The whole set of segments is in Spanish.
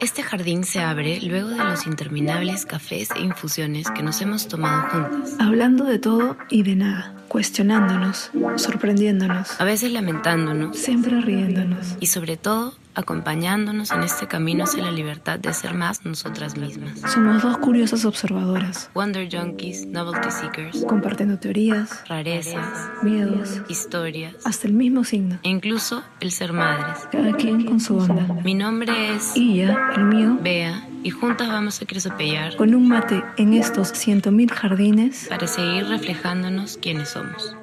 Este jardín se abre luego de los interminables cafés e infusiones que nos hemos tomado juntas. Hablando de todo y de nada, cuestionándonos, sorprendiéndonos, A veces lamentándonos siempre riéndonos. y sobre todo acompañándonos en este camino hacia la libertad de ser más nosotras mismas. Somos dos curiosas observadoras, Wonder Junkies, Novelty Seekers, compartiendo teorías, rarezas, miedos, historias hasta el mismo signo, e incluso el ser madres. cada quien con su onda. Mi nombre es ya, el mío, Bea y juntas vamos a cresopellar con un mate en estos ciento mil jardines, para seguir reflejándonos quiénes somos.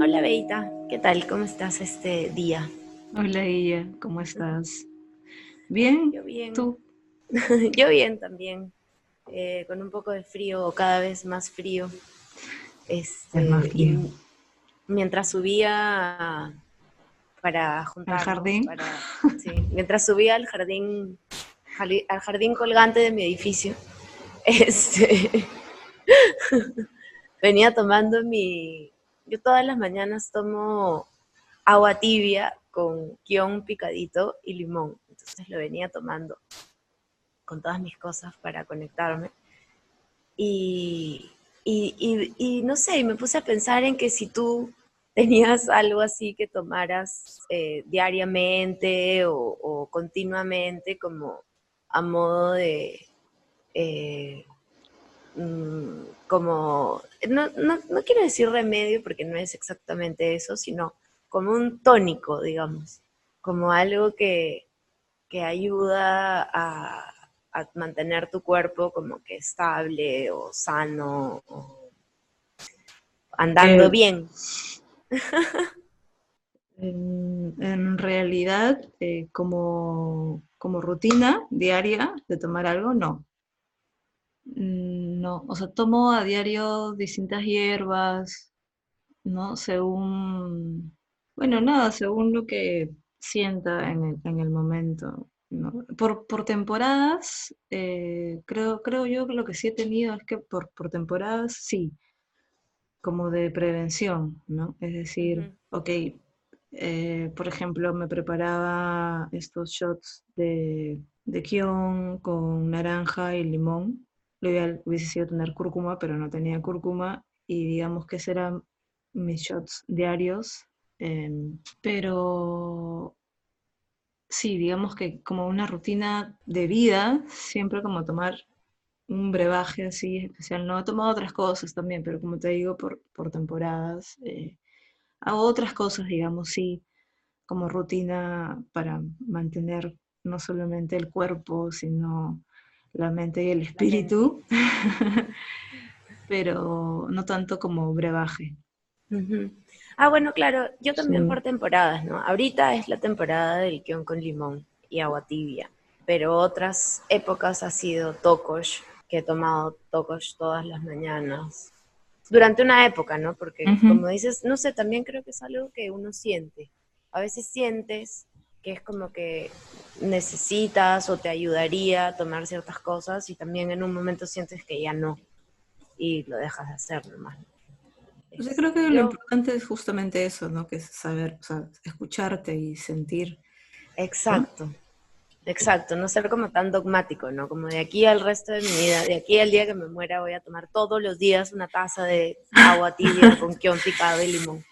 Hola Beita, ¿qué tal? ¿Cómo estás este día? Hola, Iya, ¿cómo estás? ¿Bien? Yo bien. ¿Tú? Yo bien también, eh, con un poco de frío, o cada vez más frío. Este, Es más y frío. mientras subía para juntar jardín? mientras subía al jardín, al jardín colgante de mi edificio, este, venía tomando mi, yo todas las mañanas tomo agua tibia con guion picadito y limón, entonces lo venía tomando con todas mis cosas para conectarme. Y, y, y- y no sé, y me puse a pensar en que si tú tenías algo así que tomaras eh, diariamente o, o continuamente como a modo de, eh, mm, como, no, no, no quiero decir remedio porque no es exactamente eso, sino como un tónico, digamos, como algo que, que ayuda a, a mantener tu cuerpo como que estable o sano o andando Eh, bien. En, realidad, eh, como, como rutina diaria de tomar algo, no. Mm, No, o sea, tomo a diario distintas hierbas, ¿no? Según, bueno, nada, según lo que sienta en el, en el momento, ¿no? Por, por temporadas, eh, creo, creo yo que lo que sí he tenido es que por, por temporadas, sí, como de prevención, ¿no? Es decir, ok, eh, por ejemplo, me preparaba estos shots de, de kion con naranja y limón. Lo ideal hubiese sido tener cúrcuma, pero no tenía cúrcuma y digamos que esos eran mis shots diarios. em, pero sí, digamos que como una rutina de vida, siempre como tomar un brebaje así especial. No he tomado otras cosas también, pero como te digo, por, por temporadas. eh, hago otras cosas, digamos, sí, como rutina para mantener no solamente el cuerpo, sino la mente y el espíritu, pero no tanto como brebaje. Ah, bueno, claro, yo también Sí. por temporadas, ¿no? Ahorita es la temporada del kion con limón y agua tibia, pero otras épocas ha sido tokosh, que he tomado tokosh todas las mañanas. Durante una época, ¿no? Porque como dices, no sé, también creo que es algo que uno siente. A veces sientes que es como que necesitas o te ayudaría a tomar ciertas cosas y también en un momento sientes que ya no y lo dejas de hacer nomás. O sea, creo que lo Yo- importante es justamente eso, ¿no? Que es saber, o sea, escucharte y sentir. Exacto, exacto, no ser como tan dogmático, ¿no? Como de aquí al resto de mi vida, de aquí al día que me muera voy a tomar todos los días una taza de agua tibia con kion picado y limón.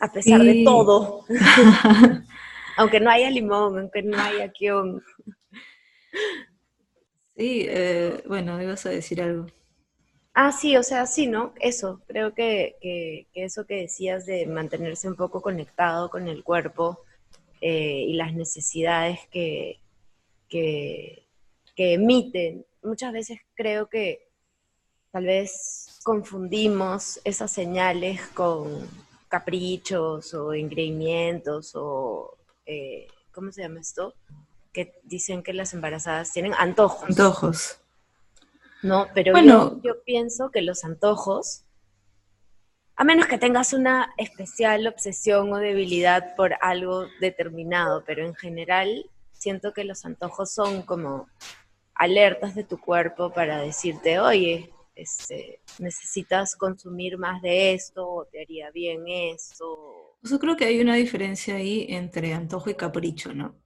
A pesar de todo, aunque no haya limón, aunque no haya kion. Sí, eh, bueno, ibas a decir algo. Ah, sí, o sea, sí, ¿no? Eso, creo que, que- que eso que decías de mantenerse un poco conectado con el cuerpo eh, y las necesidades que, que, que emiten, muchas veces creo que tal vez confundimos esas señales con caprichos o engreimientos o, eh, ¿cómo se llama esto? Que dicen que las embarazadas tienen antojos. Antojos. No, pero Bueno. yo, yo pienso que los antojos A menos que tengas una especial obsesión o debilidad por algo determinado, pero en general siento que los antojos son como alertas de tu cuerpo para decirte, oye, este, necesitas consumir más de esto o te haría bien esto. Yo creo que hay una diferencia ahí entre antojo y capricho, ¿no?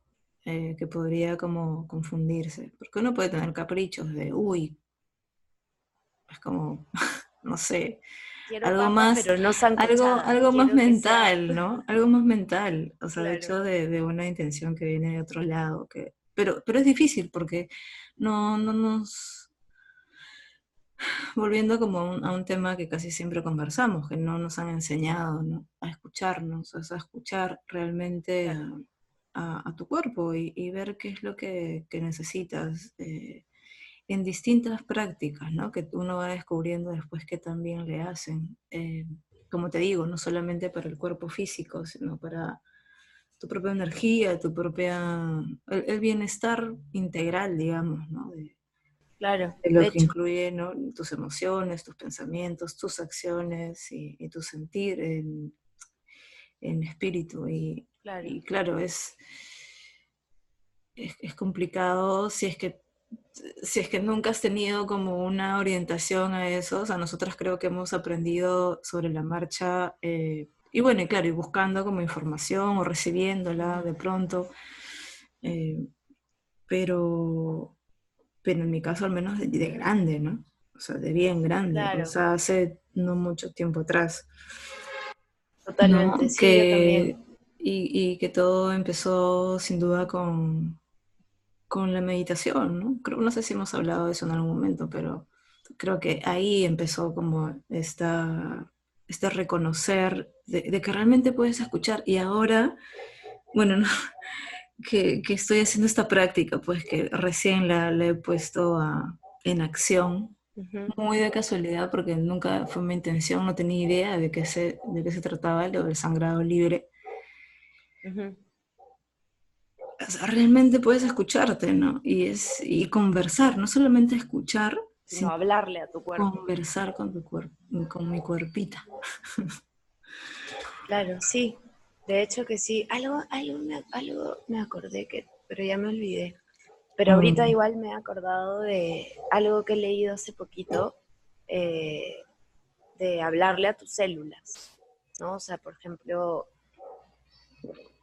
Eh, que podría como confundirse. Porque uno puede tener caprichos de, uy, es como, no sé, algo más, algo, algo más mental, ¿no? Algo más mental, o sea, de hecho de, una intención que viene de otro lado, que, pero, pero es difícil porque no, no nos, volviendo como a un, tema que casi siempre conversamos, que no nos han enseñado ¿no? a escucharnos, o sea, a escuchar realmente a, tu cuerpo y, ver qué es lo que, necesitas. Eh, en distintas prácticas, ¿no? Que uno va descubriendo después que también le hacen. Eh, como te digo, no solamente para el cuerpo físico, sino para tu propia energía, tu propia, el, bienestar integral, digamos, ¿no? claro. De lo que incluye ¿no? tus emociones, tus pensamientos, tus acciones y, tu sentir en, en espíritu. Y claro, y claro es, es, es complicado si es que si es que nunca has tenido como una orientación a eso, o sea, nosotras creo que hemos aprendido sobre la marcha, eh, y bueno, y claro, y buscando como información o recibiéndola de pronto, eh, pero, pero en mi caso al menos de, grande, ¿no? O sea, de bien grande, o sea, hace no mucho tiempo atrás. Totalmente, sí, que, Y, y que todo empezó sin duda con, con la meditación, ¿no? Creo, no sé si hemos hablado de eso en algún momento, pero creo que ahí empezó como esta, este reconocer de, que realmente puedes escuchar. Y ahora, bueno, que, estoy haciendo esta práctica, pues que recién la, he puesto en acción, muy de casualidad, porque nunca fue mi intención, no tenía idea de qué se, de qué se trataba lo del sangrado libre realmente puedes escucharte, ¿no? Y, es, y conversar, no solamente escuchar, sino hablarle a tu cuerpo. Conversar con tu cuerpo, con mi cuerpita. Claro, sí. De hecho que sí. Algo, algo, me, algo me acordé que, pero ya me olvidé. Pero ahorita mm. igual me he acordado de algo que he leído hace poquito, eh, de hablarle a tus células, ¿no? O sea, por ejemplo,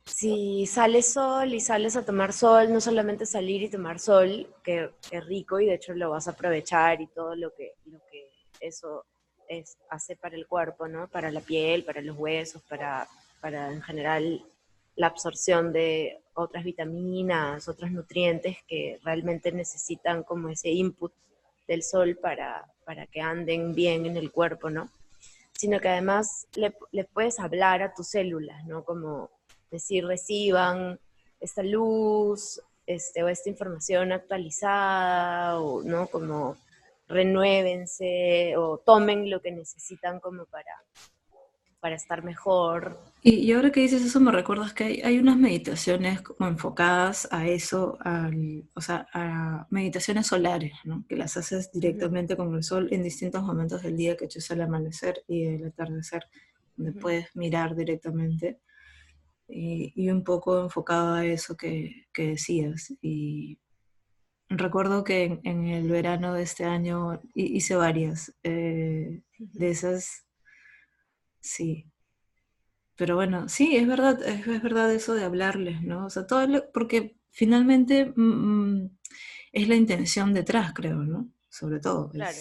si sales sol y sales a tomar sol, no solamente salir y tomar sol, que es rico y de hecho lo vas a aprovechar y todo lo que, eso es, hace para el cuerpo, ¿no? Para la piel, para los huesos, para, para en general la absorción de otras vitaminas, otros nutrientes que realmente necesitan como ese input del sol para, para que anden bien en el cuerpo, ¿no? Sino que además le, le puedes hablar a tus células, ¿no? Como decir, reciban esta luz este, o esta información actualizada, o ¿no? como renuévense o tomen lo que necesitan como para, para estar mejor. Y, ahora que dices eso me recuerdas que hay, unas meditaciones como enfocadas a eso, o sea, a meditaciones solares, ¿no? que las haces directamente con el sol en distintos momentos del día, que es el amanecer y el atardecer, donde puedes mirar directamente y, un poco enfocado a eso que, decías. Y recuerdo que en, el verano de este año hice varias eh, de esas, sí. Pero bueno, sí, es verdad, es, verdad eso de hablarles, ¿no? O sea, todo porque finalmente mm, mm, es la intención detrás, creo, ¿no? Sobre todo. Claro.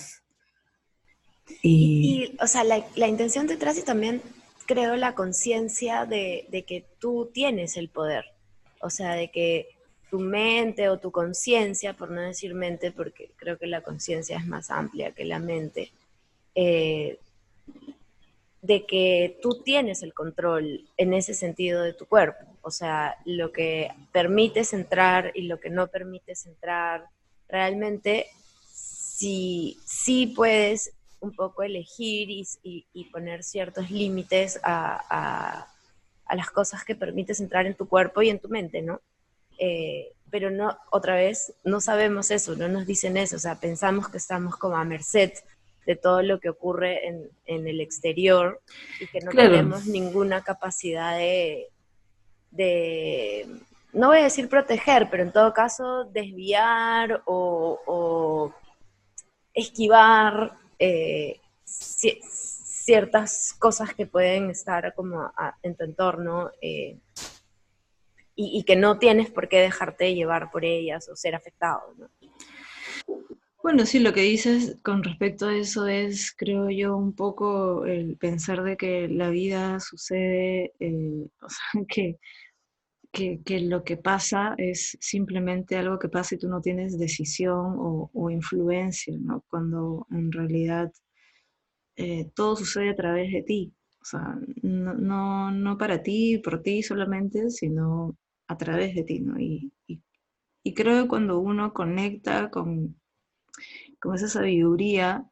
y, o sea, la, la intención detrás y también creo, la conciencia de, que tú tienes el poder. O sea, de que tu mente o tu conciencia, por no decir mente, porque creo que la conciencia es más amplia que la mente, eh, de que tú tienes el control en ese sentido de tu cuerpo. O sea, lo que permites entrar y lo que no permites entrar, realmente si sí puedes un poco elegir y, poner ciertos límites a, las cosas que permites entrar en tu cuerpo y en tu mente, ¿no? Eh, pero no, otra vez, no sabemos eso, no nos dicen eso, o sea, pensamos que estamos como a merced de todo lo que ocurre en, en el exterior y que no Claro. tenemos ninguna capacidad de, de, no voy a decir proteger, pero en todo caso desviar o, o esquivar eh, ci- ciertas cosas que pueden estar como en tu entorno eh, y, que no tienes por qué dejarte llevar por ellas o ser afectado. ¿no? Bueno, sí, lo que dices con respecto a eso es, creo yo, un poco el pensar de que la vida sucede, eh, o sea, que, que, lo que pasa es simplemente algo que pasa y tú no tienes decisión o, influencia, ¿no? Cuando en realidad eh, todo sucede a través de ti. O sea, no, no, no para ti, por ti solamente, sino a través de ti, ¿no? Y, y, creo que cuando uno conecta con, con esa sabiduría,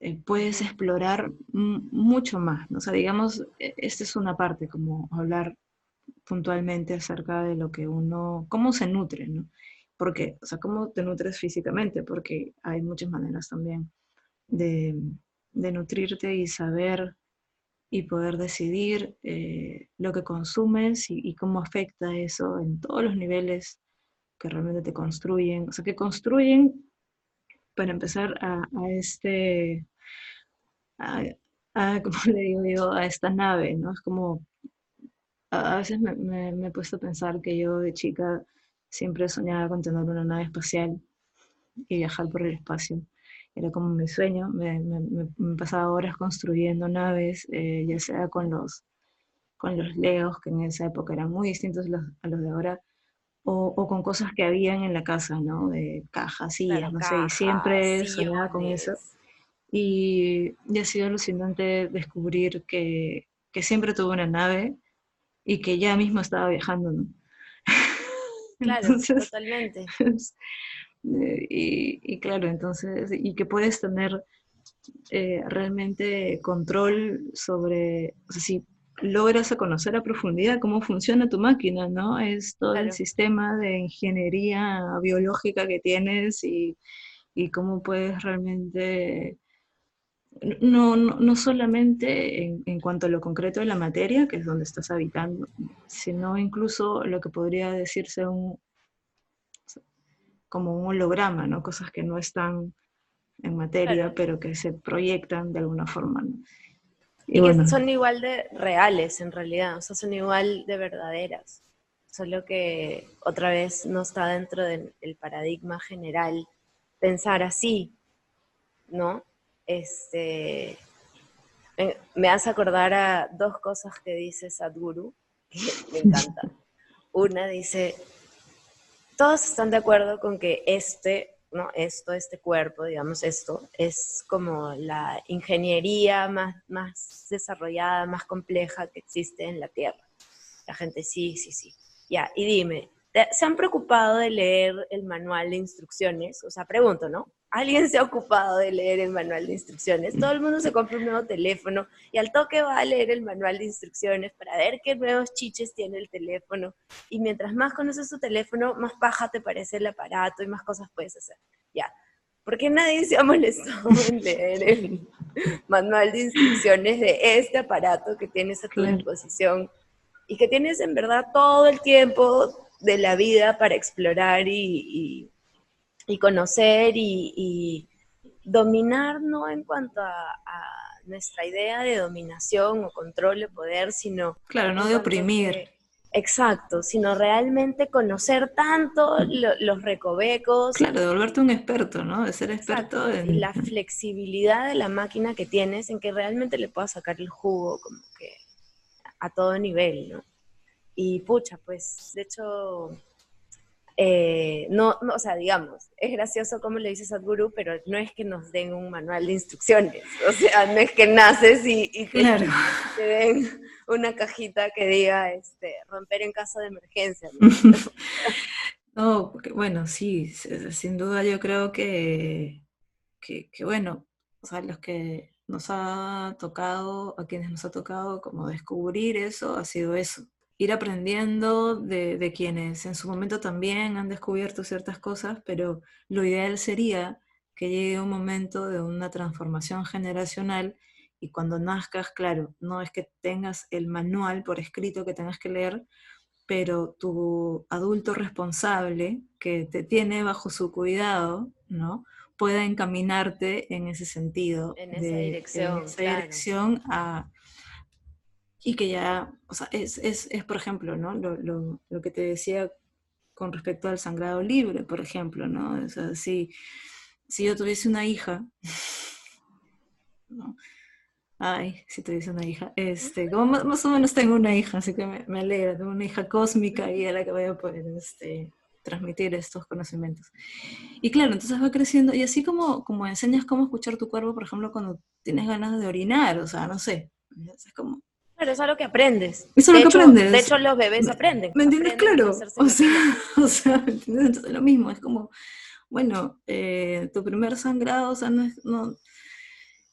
eh, puedes explorar mucho más, ¿no? Sea, digamos, e- esta es una parte, como hablar puntualmente acerca de lo que uno, cómo se nutre, ¿no? Porque, o sea, cómo te nutres físicamente, porque hay muchas maneras también de, de nutrirte y saber y poder decidir eh, lo que consumes y, cómo afecta eso en todos los niveles que realmente te construyen, o sea, que construyen para empezar a, este, a, a, le digo yo, a esta nave, ¿no? Es como, a, veces me, me- me he puesto a pensar que yo de chica siempre soñaba con tener una nave espacial y viajar por el espacio. Era como mi sueño, me, me- pasaba horas construyendo naves, eh, ya sea con los, con los Legos, que en esa época eran muy distintos a los, a los de ahora, o, o con cosas que habían en la casa, ¿no? De cajas, sillas, Claro, no sé, siempre soñaba con eso. Y, y ha sido alucinante descubrir que, que siempre tuve una nave y que ya mismo estaba viajando, ¿no? Claro, Entonces, totalmente. eh, y, y claro, entonces, y que puedes tener eh, realmente control sobre, o sea, si logras a conocer a profundidad cómo funciona tu máquina, ¿no? Es todo el sistema de ingeniería biológica que tienes y, y cómo puedes realmente, no, no, no solamente en, en cuanto a lo concreto de la materia, que es donde estás habitando, sino incluso lo que podría decirse un, como un holograma, ¿no? Cosas que no están en materia, Claro. pero que se proyectan de alguna forma, ¿no? Y que son igual de reales en realidad, o sea, son igual de verdaderas. Solo que otra vez no está dentro del el paradigma general pensar así, ¿no? Este, me, hace acordar a dos cosas que dice Sadhguru, que me encantan. Una dice, todos están de acuerdo con que este, ¿no? Esto, este cuerpo, digamos, esto, es como la ingeniería más, más desarrollada, más compleja que existe en la Tierra. La gente, sí, sí, sí. Ya, y dime, ¿te- ¿se han preocupado de leer el manual de instrucciones? O sea, pregunto, ¿no? ¿Alguien se ha ocupado de leer el manual de instrucciones? Todo el mundo se compra un nuevo teléfono y al toque va a leer el manual de instrucciones para ver qué nuevos chiches tiene el teléfono. Y mientras más conoces tu teléfono, más paja te parece el aparato y más cosas puedes hacer. Ya. Porque nadie se ha molestado en leer el manual de instrucciones de este aparato que tienes a tu disposición y que tienes en verdad todo el tiempo de la vida para explorar y, y- y conocer y, y dominar, no en cuanto a, a nuestra idea de dominación o control de poder, sino Claro, no de oprimir. exacto, sino realmente conocer tanto lo- los recovecos Claro, de volverte un experto, ¿no? De ser Exacto, experto en... la flexibilidad de la máquina que tienes en que realmente le puedas sacar el jugo como que a todo nivel, ¿no? Y pucha, pues de hecho, eh, no, no, o sea, digamos, es gracioso como le dices Sadhguru, pero no es que nos den un manual de instrucciones, o sea, no es que naces y, y te, Claro. te den una cajita que diga este, romper en caso de emergencia. ¿no? No, porque, bueno, sí, sin duda yo creo que, que, que, bueno, o sea, los que nos ha tocado, a quienes nos ha tocado como descubrir eso, ha sido eso. Ir aprendiendo de, de quienes en su momento también han descubierto ciertas cosas, pero lo ideal sería que llegue un momento de una transformación generacional y cuando nazcas, claro, no es que tengas el manual por escrito que tengas que leer, pero tu adulto responsable que te tiene bajo su cuidado, ¿no? pueda encaminarte en ese sentido. En esa dirección, En esa claro. dirección a- y que ya, o sea, es, es, es, por ejemplo, ¿no? Lo, lo- lo que te decía con respecto al sangrado libre, por ejemplo, ¿no? O sea, si, si yo tuviese una hija, ¿no? Ay, si tuviese una hija, este, como más, más o menos tengo una hija, así que me, me alegra, tengo una hija cósmica y a la que voy a poder este, transmitir estos conocimientos. Y claro, entonces va creciendo, y así como, como enseñas cómo escuchar tu cuerpo, por ejemplo, cuando tienes ganas de orinar, o sea, no sé, es como, Claro, es algo que aprendes. Es de lo que hecho, aprendes. De hecho, los bebés aprenden. ¿Me entiendes? aprenden Claro. O sea, o sea. Entonces, lo mismo, es como, bueno, eh, tu primer sangrado, o sea, no es, no,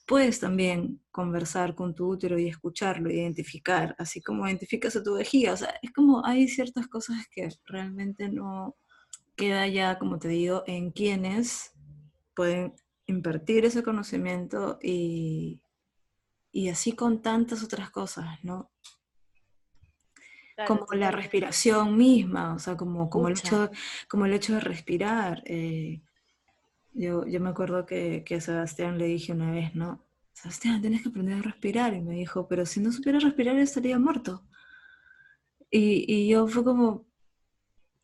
puedes también conversar con tu útero y escucharlo, identificar, así como identificas a tu vejiga, o sea, es como hay ciertas cosas que realmente no queda ya, como te digo, en quienes pueden impartir ese conocimiento y, y así con tantas otras cosas, ¿no? Claro, como la respiración misma, o sea, como, como, el, hecho, como el hecho de respirar. eh, yo, yo me acuerdo que, que a Sebastián le dije una vez, ¿no? Sebastián, tienes que aprender a respirar. Y me dijo, pero si no supiera respirar estaría muerto. Y, y yo fue como,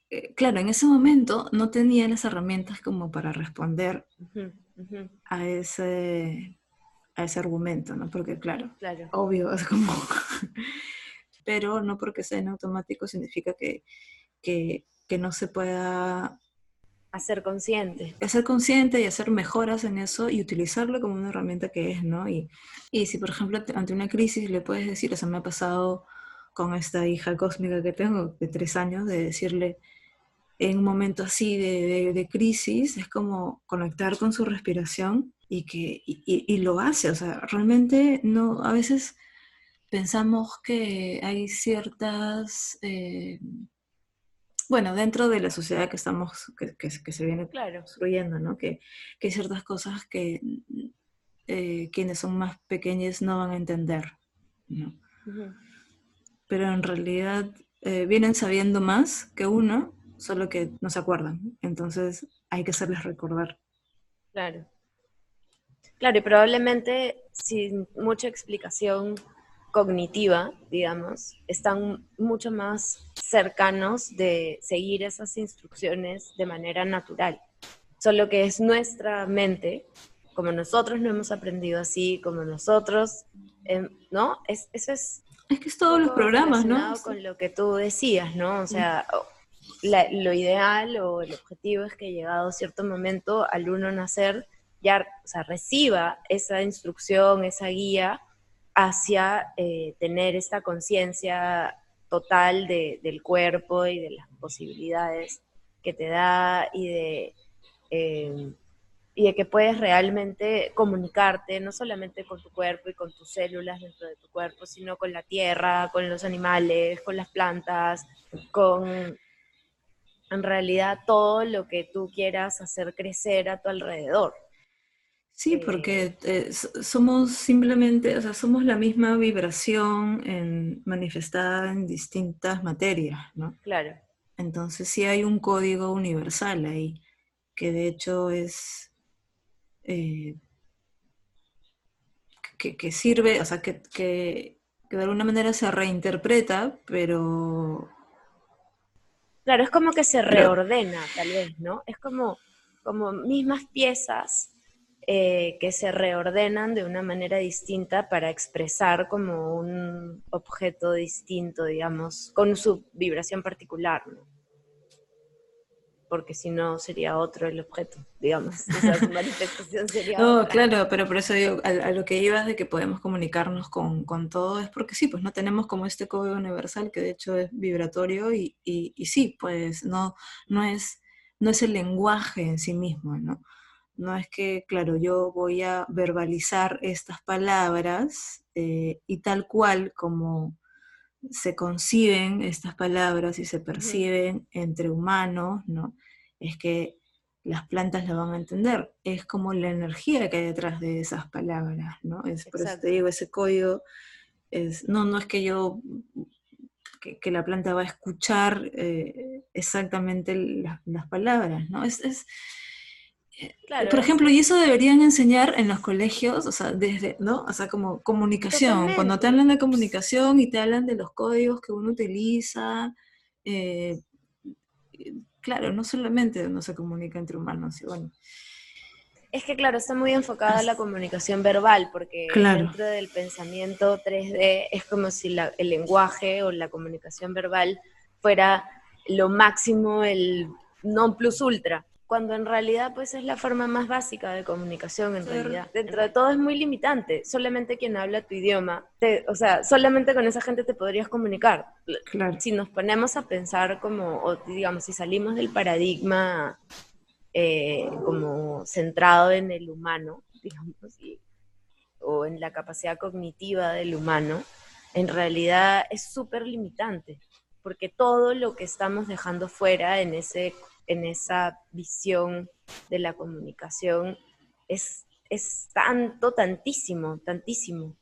eh, claro, en ese momento no tenía las herramientas como para responder a ese, a ese argumento, ¿no? Porque claro, Claro. obvio, es como... Pero no porque sea en automático significa que, que, que no se pueda A ser consciente. ser consciente y hacer mejoras en eso y utilizarlo como una herramienta que es, ¿no? Y, y si, por ejemplo, ante- una crisis le puedes decir, o sea, me ha pasado con esta hija cósmica que tengo de tres años, de decirle en un momento así de, de- de crisis, es como conectar con su respiración y que y, y- y lo hace, o sea, realmente no, a veces pensamos que hay ciertas, eh, bueno, dentro de la sociedad que estamos, que, que- que se viene Claro. construyendo, ¿no? Que, que hay ciertas cosas que eh, quienes son más pequeños no van a entender, ¿no? Pero en realidad eh, vienen sabiendo más que uno, solo que no se acuerdan. Entonces hay que hacerles recordar. Claro. Claro, y probablemente sin mucha explicación cognitiva, digamos, están mucho más cercanos de seguir esas instrucciones de manera natural. Solo que es nuestra mente, como nosotros no hemos aprendido así, como nosotros, em, ¿no? Es, eso es Es que es todos los programas, ¿no? con lo que tú decías, ¿no? O sea, la- lo ideal o el objetivo es que llegado a cierto momento al uno nacer ya sea, reciba esa instrucción, esa guía hacia eh, tener esta conciencia total de- del cuerpo y de las posibilidades que te da y de, eh, y de que puedes realmente comunicarte no solamente con tu cuerpo y con tus células dentro de tu cuerpo, sino con la tierra, con los animales, con las plantas, con en realidad todo lo que tú quieras hacer crecer a tu alrededor. Sí, Eh, porque eh, somos simplemente, o sea, somos la misma vibración en- manifestada en distintas materias, ¿no? Claro, Entonces sí hay un código universal ahí, que de hecho es, eh, que, que sirve, o sea, que, que- que de alguna manera se reinterpreta, pero claro, es como que se Pero- reordena, tal vez, ¿no? Es como, como mismas piezas eh, que se reordenan de una manera distinta para expresar como un objeto distinto, digamos, con su vibración particular, ¿no? Porque si no sería otro el objeto, digamos. O sea, su manifestación sería No, otra. claro, pero por eso digo, a, a lo que ibas de que podemos comunicarnos con, con todo es porque sí, pues no tenemos como este código universal que de hecho es vibratorio y, y- y sí, pues no, no, es, no es el lenguaje en sí mismo, ¿no? No es que, claro, yo voy a verbalizar estas palabras eh, y tal cual como se conciben estas palabras y se perciben entre humanos, ¿no? Es que las plantas lo van a entender. Es como la energía que hay detrás de esas palabras, ¿no? Es por eso te digo, ese código es, no, no es que yo, que, que la planta va a escuchar eh, exactamente la- las palabras, ¿no? Es, es, Claro, por ejemplo, y eso deberían enseñar en los colegios, o sea, desde, ¿no? O sea, como comunicación, cuando te hablan de comunicación y te hablan de los códigos que uno utiliza, eh, claro, no solamente uno se comunica entre humanos, y bueno, Es que claro, está muy enfocada a la comunicación verbal, porque Claro. dentro del pensamiento 3D es como si la- el lenguaje o la comunicación verbal fuera lo máximo, el non plus ultra, cuando en realidad pues es la forma más básica de comunicación en Sí, realidad. re- Dentro de todo es muy limitante, solamente quien habla tu idioma, te- o sea, solamente con esa gente te podrías comunicar. claro. si nos ponemos a pensar como, o digamos, si salimos del paradigma eh, como centrado en el humano, digamos, o en la capacidad cognitiva del humano, en realidad es súper limitante, porque todo lo que estamos dejando fuera en, ese, en esa visión de la comunicación es, es tanto, tantísimo, tantísimo.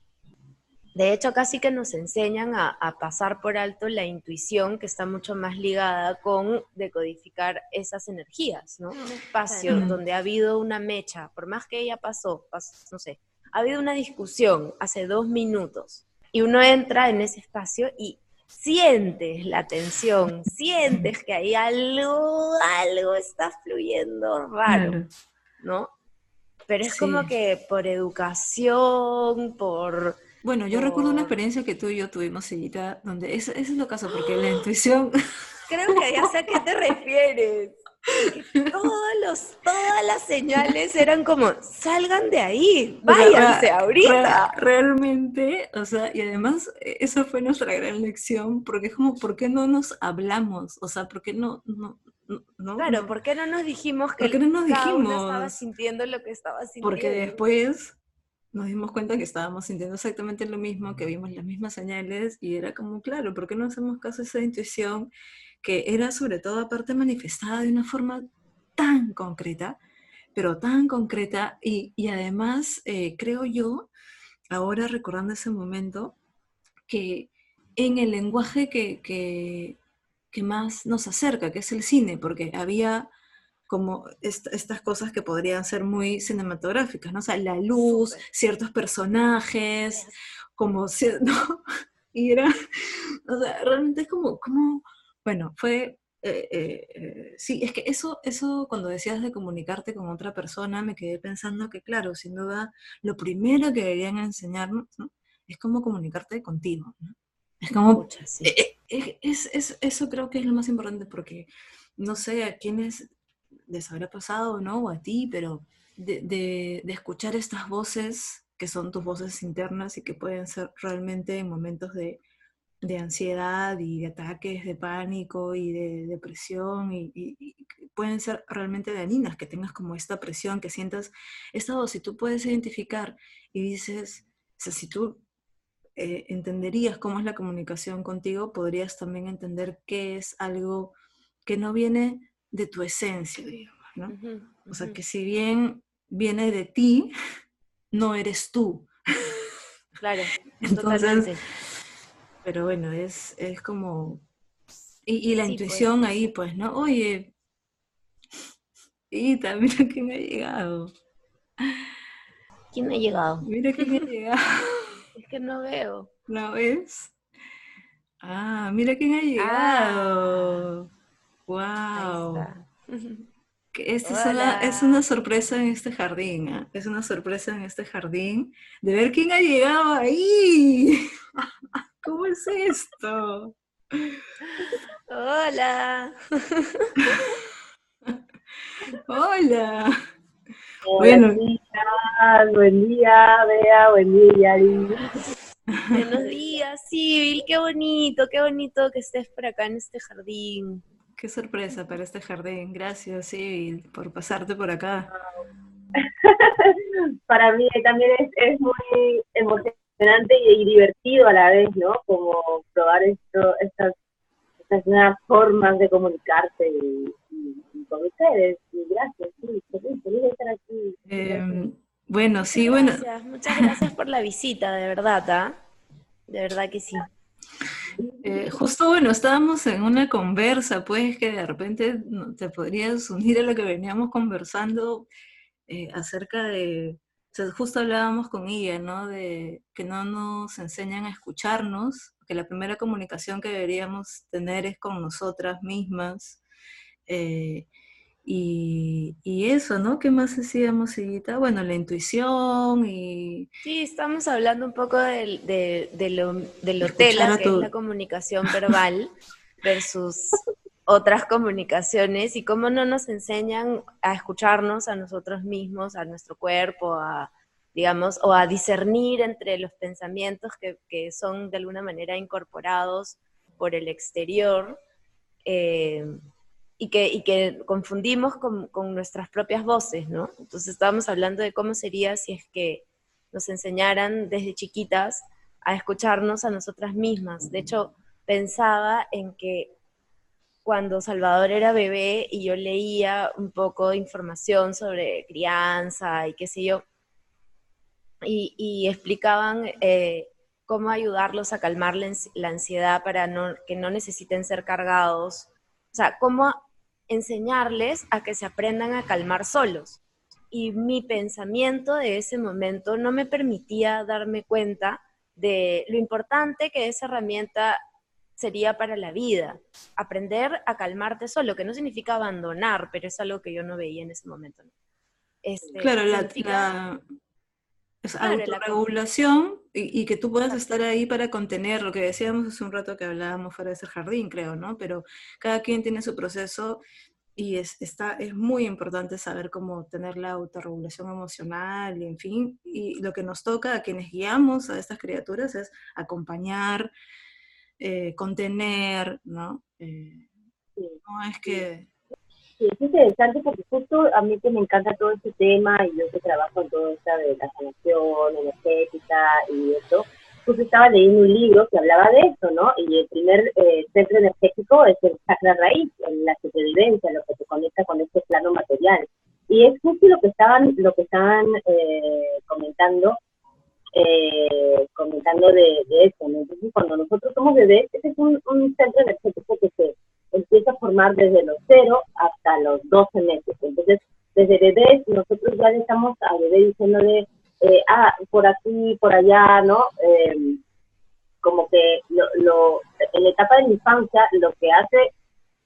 De hecho, casi que nos enseñan a, a pasar por alto la intuición que está mucho más ligada con decodificar esas energías, ¿no? Un espacio Claro. donde ha habido una mecha, por más que ella pasó, pas- no sé, ha habido una discusión hace dos minutos y uno entra en ese espacio y sientes la tensión, sientes que hay algo, algo está fluyendo raro. Claro. ¿no? Pero es Sí. como que por educación, por... Bueno, yo recuerdo una experiencia que tú y yo tuvimos, Sellita, donde eso, eso es lo caso, porque la intuición, Creo que ya sé a qué te refieres. Todos los, todas las señales eran como, salgan de ahí, O sea, váyanse ahorita. re- realmente, o sea, y además eh, eso fue nuestra gran lección, porque es como, ¿por qué no nos hablamos? O sea, ¿por qué no, no, no, Claro? ¿por qué no nos dijimos que ¿Por qué no nos cada uno estaba dijimos? sintiendo lo que estaba sintiendo? Porque después nos dimos cuenta que estábamos sintiendo exactamente lo mismo, que vimos las mismas señales y era como, claro, ¿por qué no hacemos caso a esa intuición que era sobre todo aparte manifestada de una forma tan concreta, pero tan concreta y, y además eh, creo yo, ahora recordando ese momento, que en el lenguaje que, que, que más nos acerca, que es el cine, porque había como est- estas cosas que podrían ser muy cinematográficas, ¿no? O sea, la luz, ciertos personajes, como, ¿no? Y era, o sea, realmente es como, como bueno, fue, eh, eh, eh, sí, es que eso, eso cuando decías de comunicarte con otra persona, me quedé pensando que, claro, sin duda, lo primero que deberían enseñarnos, ¿no? Es cómo comunicarte contigo, ¿no? Es como, Pucha, sí. eh, es, es- eso creo que es lo más importante porque no sé a quiénes les habrá pasado o no, o a ti, pero de, de- de escuchar estas voces que son tus voces internas y que pueden ser realmente en momentos de, de ansiedad y de ataques de pánico y de depresión y, y- y pueden ser realmente dañinas, que tengas como esta presión, que sientas esta voz, si tú puedes identificar y dices, o sea, si tú eh, entenderías cómo es la comunicación contigo, podrías también entender qué es algo que no viene de tu esencia, digamos, ¿no? O sea, que si bien viene de ti, no eres tú. Claro, Entonces, totalmente. Pero bueno, es, es como... Y, y la Sí, pues. intuición ahí, pues, ¿no? Oye, Ita, mira quién ha llegado. ¿Quién ha llegado? Mira quién ha llegado. Es que no veo. ¿No ves? Ah, mira quién ha llegado. Ahí Wow. Que esta es una, es una sorpresa en este jardín, ¿ah? Es una sorpresa en este jardín de ver quién ha llegado ahí. ¿Cómo es esto? Hola. Hola. Buenos Bueno, días, buen día, Bea, buen día. Buenos días, Sibyl. Qué bonito, qué bonito que estés por acá en este jardín. qué sorpresa para este jardín. Gracias, Sibyl, por pasarte por acá. Para mí también es, es muy emocionante y, y divertido a la vez, ¿no? Como probar esto, estas, estas nuevas formas de comunicarse y, y- y con ustedes. Y gracias, sí, feliz, feliz de estar aquí. Eh, bueno, sí, bueno. Muchas gracias por la visita, de verdad, ¿ah? De verdad que sí. Eh, justo, bueno, estábamos en una conversa, pues, que de repente te podrías unir a lo que veníamos conversando eh, acerca de, o sea, justo hablábamos con ella, ¿no? De que no nos enseñan a escucharnos, que la primera comunicación que deberíamos tener es con nosotras mismas. eh, y, y eso, ¿no? ¿Qué más decíamos, Siguita? Bueno, la intuición y... Sí, estamos hablando un poco del- de, de lo, de lo tela, que tu- es la comunicación verbal, versus otras comunicaciones y cómo no nos enseñan a escucharnos a nosotros mismos, a nuestro cuerpo, a, digamos, o a discernir entre los pensamientos que, son de alguna manera incorporados por el exterior eh, y, que, y que confundimos con, con nuestras propias voces, ¿no? Entonces estábamos hablando de cómo sería si es que nos enseñaran desde chiquitas a escucharnos a nosotras mismas. De hecho, pensaba en que cuando Salvador era bebé y yo leía un poco de información sobre crianza y qué sé yo, y, y explicaban eh, cómo ayudarlos a calmar la, ans- la ansiedad para no, que no necesiten ser cargados, o sea, cómo enseñarles a que se aprendan a calmar solos. Y mi pensamiento de ese momento no me permitía darme cuenta de lo importante que esa herramienta sería para la vida. Aprender a calmarte solo, que no significa abandonar, pero es algo que yo no veía en ese momento. ¿no? Este, Claro, la, la- es Claro, la autorregulación y, y que tú puedas estar ahí para contener lo que decíamos hace un rato que hablábamos fuera de ese jardín, creo, ¿no? Pero cada quien tiene su proceso y es, está, es muy importante saber cómo tener la autorregulación emocional y en fin, y lo que nos toca a quienes guiamos a estas criaturas es acompañar, eh, contener, ¿no? Eh, Sí. no es que... Sí, es interesante porque justo a mí que me encanta todo este tema y yo que trabajo en todo esto de la sanación energética y eso, justo estaba leyendo un libro que hablaba de eso, ¿no? Y el primer eh, centro energético es el chakra raíz, en la supervivencia, lo que te conecta con este plano material. Y es justo lo que estaban, lo que estaban eh, comentando, eh, comentando de, de eso, ¿no? Entonces, cuando nosotros somos bebés, ese es un, un centro energético que se empieza a formar desde los 0 hasta los 12 meses. Entonces, desde bebés, nosotros ya le estamos a bebé diciéndole, eh, ah, por aquí, por allá, ¿no? Eh, como que lo, lo, en la etapa de la infancia, lo que hace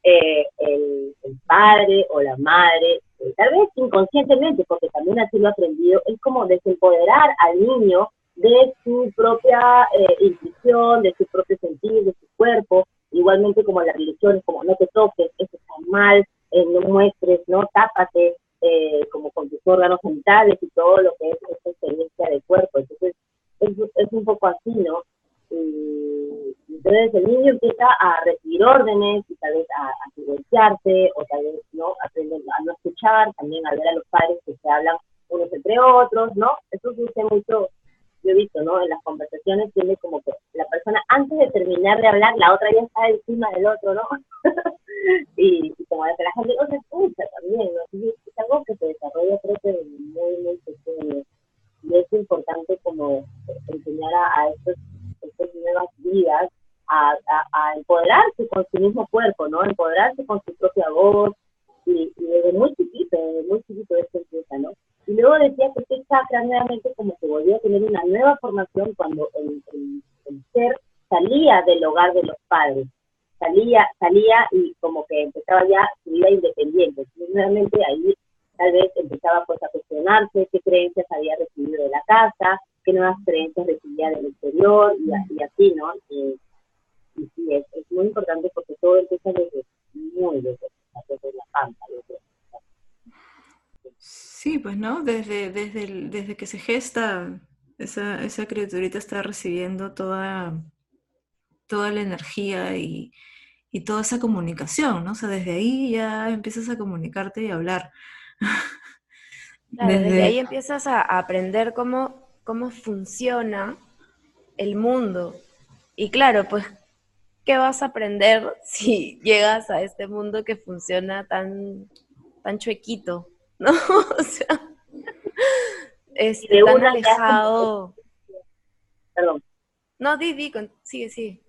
eh, el, padre o la madre, eh, tal vez inconscientemente, porque también así lo ha aprendido, es como desempoderar al niño de su propia eh, intuición, de su propio sentir, de su cuerpo, igualmente como las religiones, como no te toques, eso está mal, eh, no muestres, no tápate, como con tus órganos genitales y todo lo que es esa experiencia del cuerpo. Entonces, es, es un poco así, ¿no? Y entonces el niño empieza a recibir órdenes y tal vez a, silenciarse o tal vez no aprender a no escuchar, también a ver a los padres que se hablan unos entre otros, ¿no? Eso sucede mucho, yo he visto, ¿no? En las conversaciones tiene como que la persona antes de terminar de hablar, la otra ya está encima del otro, ¿no? y, y como que la gente no se escucha también, ¿no? Es algo que se desarrolla creo que muy, muy pequeño. Y es importante como enseñar a, a estos, estas nuevas vidas a, a, a empoderarse con su mismo cuerpo, ¿no? Empoderarse con su propia voz. Y, y desde muy chiquito, desde muy chiquito esto empieza, ¿no? Y luego decía que este chakra nuevamente como que volvió a tener una nueva formación cuando el, el, el ser salía del hogar de los padres salía, salía y como que empezaba ya su vida independiente. Entonces, nuevamente ahí tal vez empezaba pues a cuestionarse qué creencias había recibido de la casa, qué nuevas creencias recibía del exterior y, a- y así, ¿no? Y, y sí, es, es muy importante porque todo empieza desde muy desde, desde la panza. Desde, Sí, pues, ¿no? Desde, desde, el- desde que se gesta, esa, esa criaturita está recibiendo toda, toda la energía y, y toda esa comunicación, ¿no? O sea, desde ahí ya empiezas a comunicarte y a hablar. Claro, desde Desde- ahí empiezas a, a aprender cómo, cómo funciona el mundo. Y claro, pues, ¿qué vas a aprender si llegas a este mundo que funciona tan tan chuequito, ¿no? o sea, este, tan alejado. Perdón. No, di, di, con- sigue, sigue.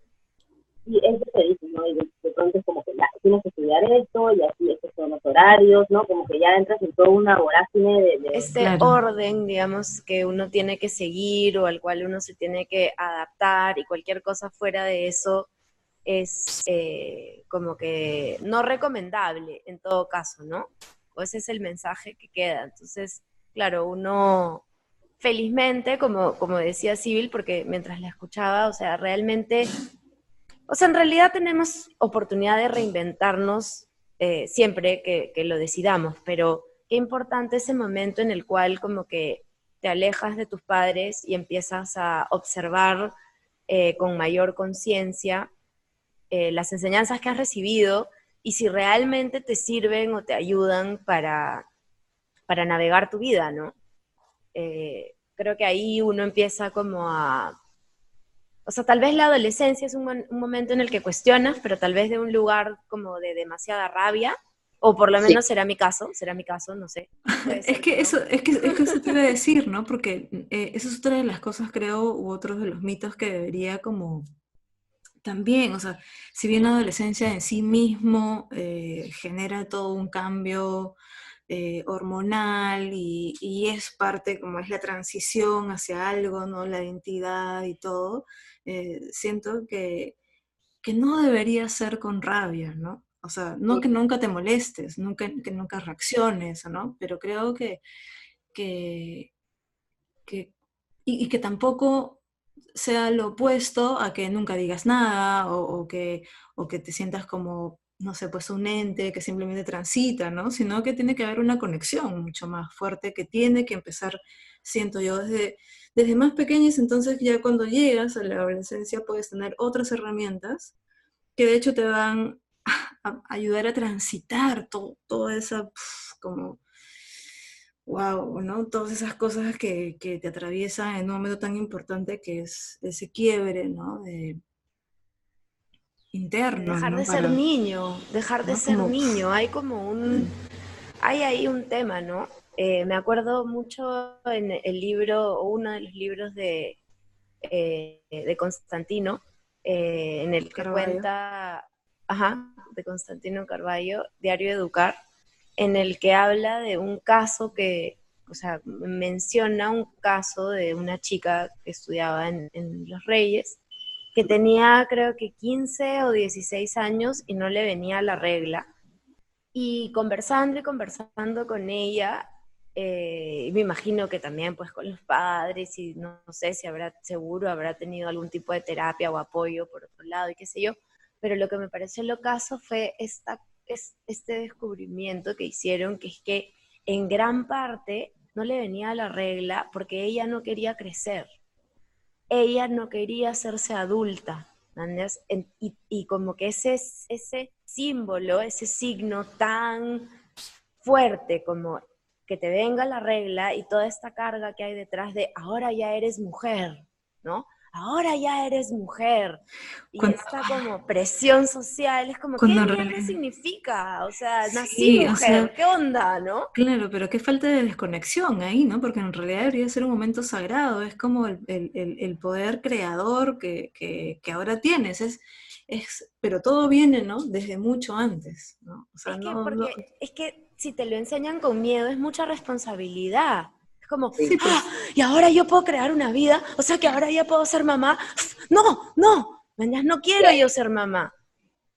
Y eso se dice, ¿no? Y de, de pronto es como que ya tienes que estudiar esto, y así estos son los horarios, ¿no? Como que ya entras en toda una vorágine de, de- Este Claro. orden, digamos, que uno tiene que seguir o al cual uno se tiene que adaptar y cualquier cosa fuera de eso es eh, como que no recomendable en todo caso, ¿no? O ese es el mensaje que queda. Entonces, claro, uno felizmente, como, como decía Civil, porque mientras la escuchaba, o sea, realmente, o sea, en realidad tenemos oportunidad de reinventarnos eh, siempre que, lo decidamos, pero qué importante ese momento en el cual como que te alejas de tus padres y empiezas a observar eh, con mayor conciencia eh, las enseñanzas que has recibido y si realmente te sirven o te ayudan para, para navegar tu vida, ¿no? Eh, creo que ahí uno empieza como a... O sea, tal vez la adolescencia es un, momento en el que cuestionas, pero tal vez de un lugar como de demasiada rabia, o por lo Sí. menos será mi caso, será mi caso, no sé. Ser Es que ¿no? eso, es que, es que eso te iba a decir, ¿no? Porque eh, eso es otra de las cosas, creo, u otros de los mitos que debería como también, o sea, si bien la adolescencia en sí mismo eh, genera todo un cambio eh, hormonal y, y es parte, como es la transición hacia algo, ¿no? La identidad y todo, eh, siento que, que no debería ser con rabia, ¿no? O sea, no que nunca te molestes, nunca, que nunca reacciones, ¿no? Pero creo que, que, que y, y que tampoco sea lo opuesto a que nunca digas nada o, que, o que te sientas como, no sé, pues un ente que simplemente transita, ¿no? Sino que tiene que haber una conexión mucho más fuerte que tiene que empezar, siento yo, desde, desde más pequeños, entonces ya cuando llegas a la adolescencia puedes tener otras herramientas que de hecho te van a ayudar a transitar todo, toda esa, como, wow, ¿no? Todas esas cosas que, que te atraviesan en un momento tan importante que es ese quiebre, ¿no? De, interno, Dejar ¿no? de ser niño, dejar de ¿no? ser Como- niño. Hay como un, hay ahí un tema, ¿no? Eh, me acuerdo mucho en el libro, uno de los libros de, eh, de Constantino, eh, en el que cuenta, ajá, de Constantino Carballo, Diario Educar, en el que habla de un caso que, o sea, menciona un caso de una chica que estudiaba en, Los Reyes, que tenía creo que 15 o 16 años y no le venía la regla. Y conversando y conversando con ella, eh, me imagino que también pues con los padres y no, no sé si habrá, seguro habrá tenido algún tipo de terapia o apoyo por otro lado y qué sé yo, pero lo que me pareció lo caso fue esta, es, este descubrimiento que hicieron, que es que en gran parte no le venía la regla porque ella no quería crecer ella no quería hacerse adulta, Y, y como que ese, ese símbolo, ese signo tan fuerte como que te venga la regla y toda esta carga que hay detrás de ahora ya eres mujer, ¿no? Ahora ya eres mujer. Y Cuando- esta como presión social es como, ¿qué significa? O sea, Sí, nací o mujer, sea- ¿qué onda, no? Claro, pero qué falta de desconexión ahí, ¿no? Porque en realidad debería ser un momento sagrado, es como el, el- el- el poder creador que, que- que ahora tienes, es, es, pero todo viene, ¿no? Desde mucho antes, ¿no? O sea, Es que, no- porque, no- es que si te lo enseñan con miedo es mucha responsabilidad. Es como, Sí, pues. "Ah, y ahora yo puedo crear una vida, o sea que ahora ya puedo ser mamá. No, no, no quiero yo ser mamá.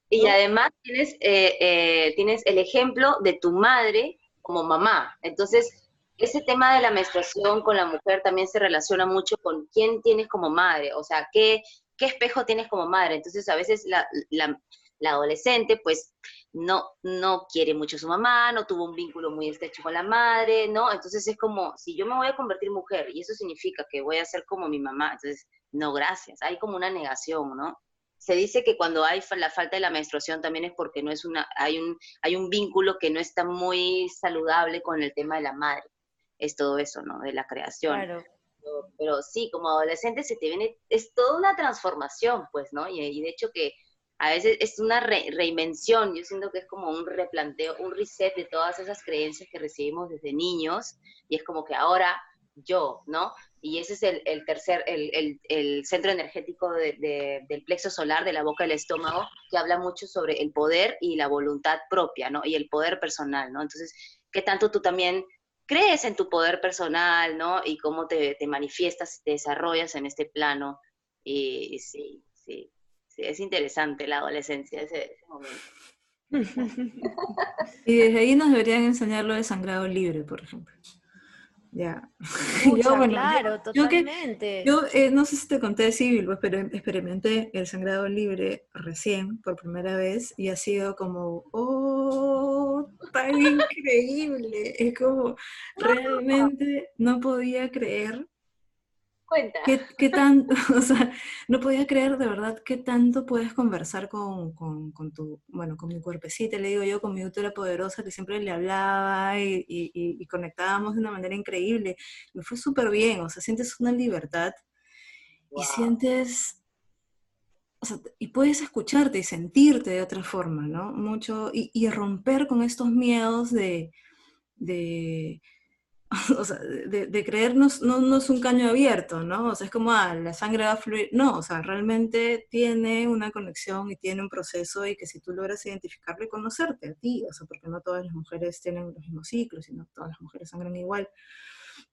Y ¿no? además tienes, eh, eh, tienes el ejemplo de tu madre como mamá. Entonces, ese tema de la menstruación con la mujer también se relaciona mucho con quién tienes como madre, o sea, qué, qué espejo tienes como madre. Entonces, a veces la, la- la adolescente, pues, no, no quiere mucho a su mamá, no tuvo un vínculo muy estrecho con la madre, ¿no? Entonces es como, si yo me voy a convertir mujer y eso significa que voy a ser como mi mamá, entonces, no, gracias. Hay como una negación, ¿no? se dice que cuando hay la falta de la menstruación también es porque no es una, hay un, hay un vínculo que no está muy saludable con el tema de la madre. Es todo eso, ¿no? De la creación. Claro. Pero, pero sí, como adolescente se te viene, es toda una transformación, pues, ¿no? Y, y de hecho que a veces es una re- reinvención, yo siento que es como un replanteo, un reset de todas esas creencias que recibimos desde niños, y es como que ahora yo, ¿no? Y ese es el, el tercer, el, el- el centro energético de- de- del plexo solar, de la boca del estómago, que habla mucho sobre el poder y la voluntad propia, ¿no? Y el poder personal, ¿no? Entonces, ¿qué tanto tú también crees en tu poder personal, ¿no? Y cómo te, te manifiestas, te desarrollas en este plano. Y, y sí, sí, sí, es interesante la adolescencia, ese, ese momento. Y desde ahí nos deberían enseñar lo de sangrado libre, por ejemplo. Ya. Bueno, yo- claro, yo que- totalmente. Yo eh, no sé si te conté civil, pues, pero experimenté el sangrado libre recién, por primera vez, y ha sido como, oh, tan increíble. Es como, realmente no podía creer Cuenta. qué, qué tanto, o sea, no podía creer de verdad qué tanto puedes conversar con, con, con tu, bueno, con mi cuerpecita, le digo yo, con mi útero poderosa, que siempre le hablaba y, y- y- y conectábamos de una manera increíble. Me fue súper bien, o sea, sientes una libertad y sientes, o sea, y puedes escucharte y sentirte de otra forma, ¿no? Mucho, y, y romper con estos miedos de, de o sea, de, de creernos, no, no es un caño abierto, ¿no? O sea, es como, ah, la sangre va a fluir. No, o sea, realmente tiene una conexión y tiene un proceso y que si tú logras identificarlo y conocerte a ti, o sea, porque no todas las mujeres tienen los mismos ciclos y no todas las mujeres sangran igual,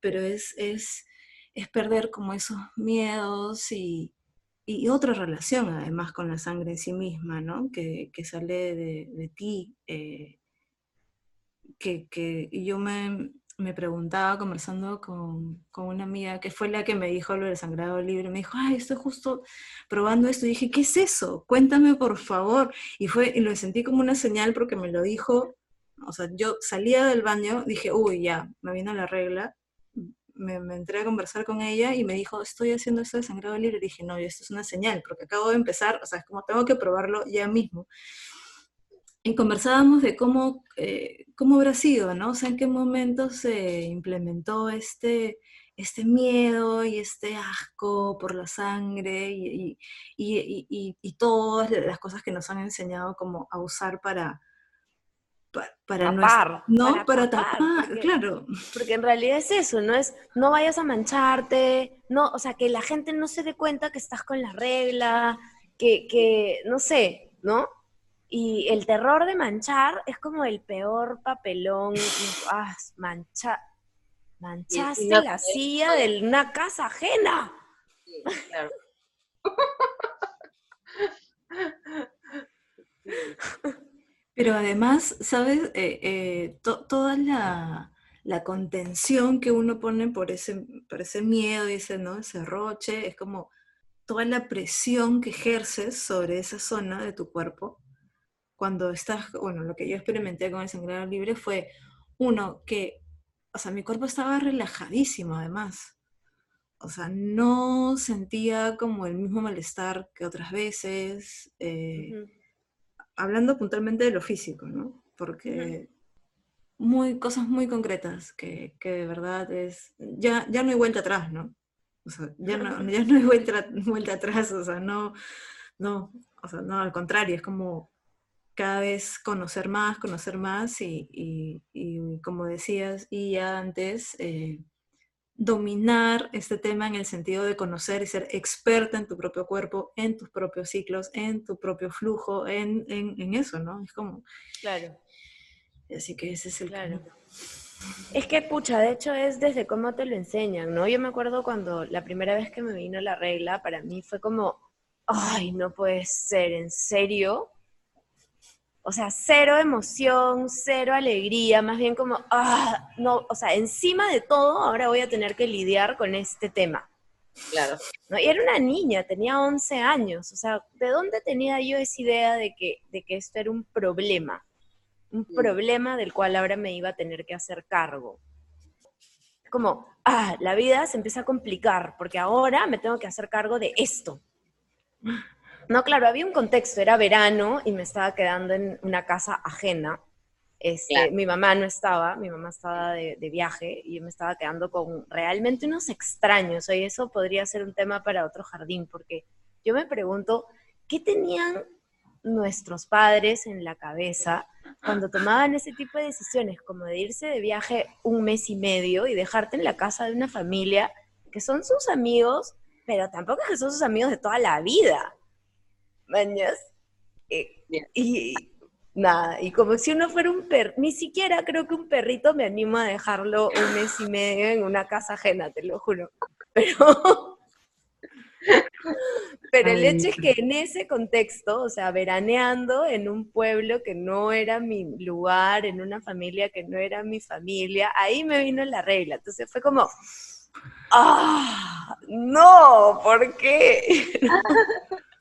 pero es, es, es perder como esos miedos y, y otra relación además con la sangre en sí misma, ¿no? Que, que sale de, de ti. eh, que, que yo me, me preguntaba conversando con, con una amiga que fue la que me dijo lo del sangrado libre, me dijo, ay, estoy justo probando esto, y dije, ¿qué es eso? Cuéntame por favor, y fue, y lo sentí como una señal porque me lo dijo, o sea, yo salía del baño, dije, uy, ya, me vino la regla, me, me entré a conversar con ella y me dijo, estoy haciendo esto de sangrado libre, y dije, no, esto es una señal, porque acabo de empezar, o sea, es como tengo que probarlo ya mismo. Y conversábamos de cómo, eh, cómo habrá sido, ¿no? O sea, en qué momento se implementó este, este miedo y este asco por la sangre y, y, y, todas las cosas que nos han enseñado como a usar para, para, para Tapar, no, para para tapar, tapar, porque- claro. Porque en realidad es eso, no es no vayas a mancharte, no, o sea, que la gente no se dé cuenta que estás con la regla, que, que no sé, ¿no? Y el terror de manchar es como el peor papelón. Ah, mancha, manchaste una- la silla de una casa ajena. Sí, claro. Pero además, ¿sabes? Eh, eh, to- toda la, la contención que uno pone por ese, por ese miedo y ese, ¿no? ese roche, es como toda la presión que ejerces sobre esa zona de tu cuerpo. Cuando estás, bueno, lo que yo experimenté con el sangrado libre fue, uno, que, o sea, mi cuerpo estaba relajadísimo además. O sea, no sentía como el mismo malestar que otras veces. eh, Ujú. hablando puntualmente de lo físico, ¿no? Porque muy, cosas muy concretas que, que de verdad es, ya, ya no hay vuelta atrás, ¿no? O sea, ya no, ya no hay vuelta, vuelta atrás, o sea, no, no, o sea, no, al contrario, es como cada vez conocer más, conocer más y, y- y como decías, y ya antes, eh, dominar este tema en el sentido de conocer y ser experta en tu propio cuerpo, en tus propios ciclos, en tu propio flujo, en, en, en eso, ¿no? Es como, Claro. así que ese es el Claro. camino. Es que, pucha, de hecho es desde cómo te lo enseñan, ¿no? Yo me acuerdo cuando la primera vez que me vino la regla, para mí fue como, ay, no puede ser, ¿en serio? O sea, cero emoción, cero alegría, más bien como, ah, no, o sea, encima de todo, ahora voy a tener que lidiar con este tema. Claro. ¿no? Y era una niña, tenía 11 años, o sea, ¿de dónde tenía yo esa idea de que, de que esto era un problema? Un Mm. problema del cual ahora me iba a tener que hacer cargo. Como, ah, la vida se empieza a complicar, porque ahora me tengo que hacer cargo de esto. No, claro, había un contexto, era verano y me estaba quedando en una casa ajena. Este, Claro. Mi mamá no estaba, mi mamá estaba de, de viaje y yo me estaba quedando con realmente unos extraños. Oye, eso podría ser un tema para otro jardín, porque yo me pregunto, ¿qué tenían nuestros padres en la cabeza cuando tomaban ese tipo de decisiones, como de irse de viaje un mes y medio y dejarte en la casa de una familia que son sus amigos, pero tampoco es que son sus amigos de toda la vida. ¿Mañas? Eh, y nada, y como si uno fuera un perro, ni siquiera creo que un perrito me animo a dejarlo un mes y medio en una casa ajena, te lo juro. Pero, pero el hecho es que en ese contexto, o sea, veraneando en un pueblo que no era mi lugar, en una familia que no era mi familia, ahí me vino la regla. Entonces fue como, ¡ah! ¡No! ¿Por qué?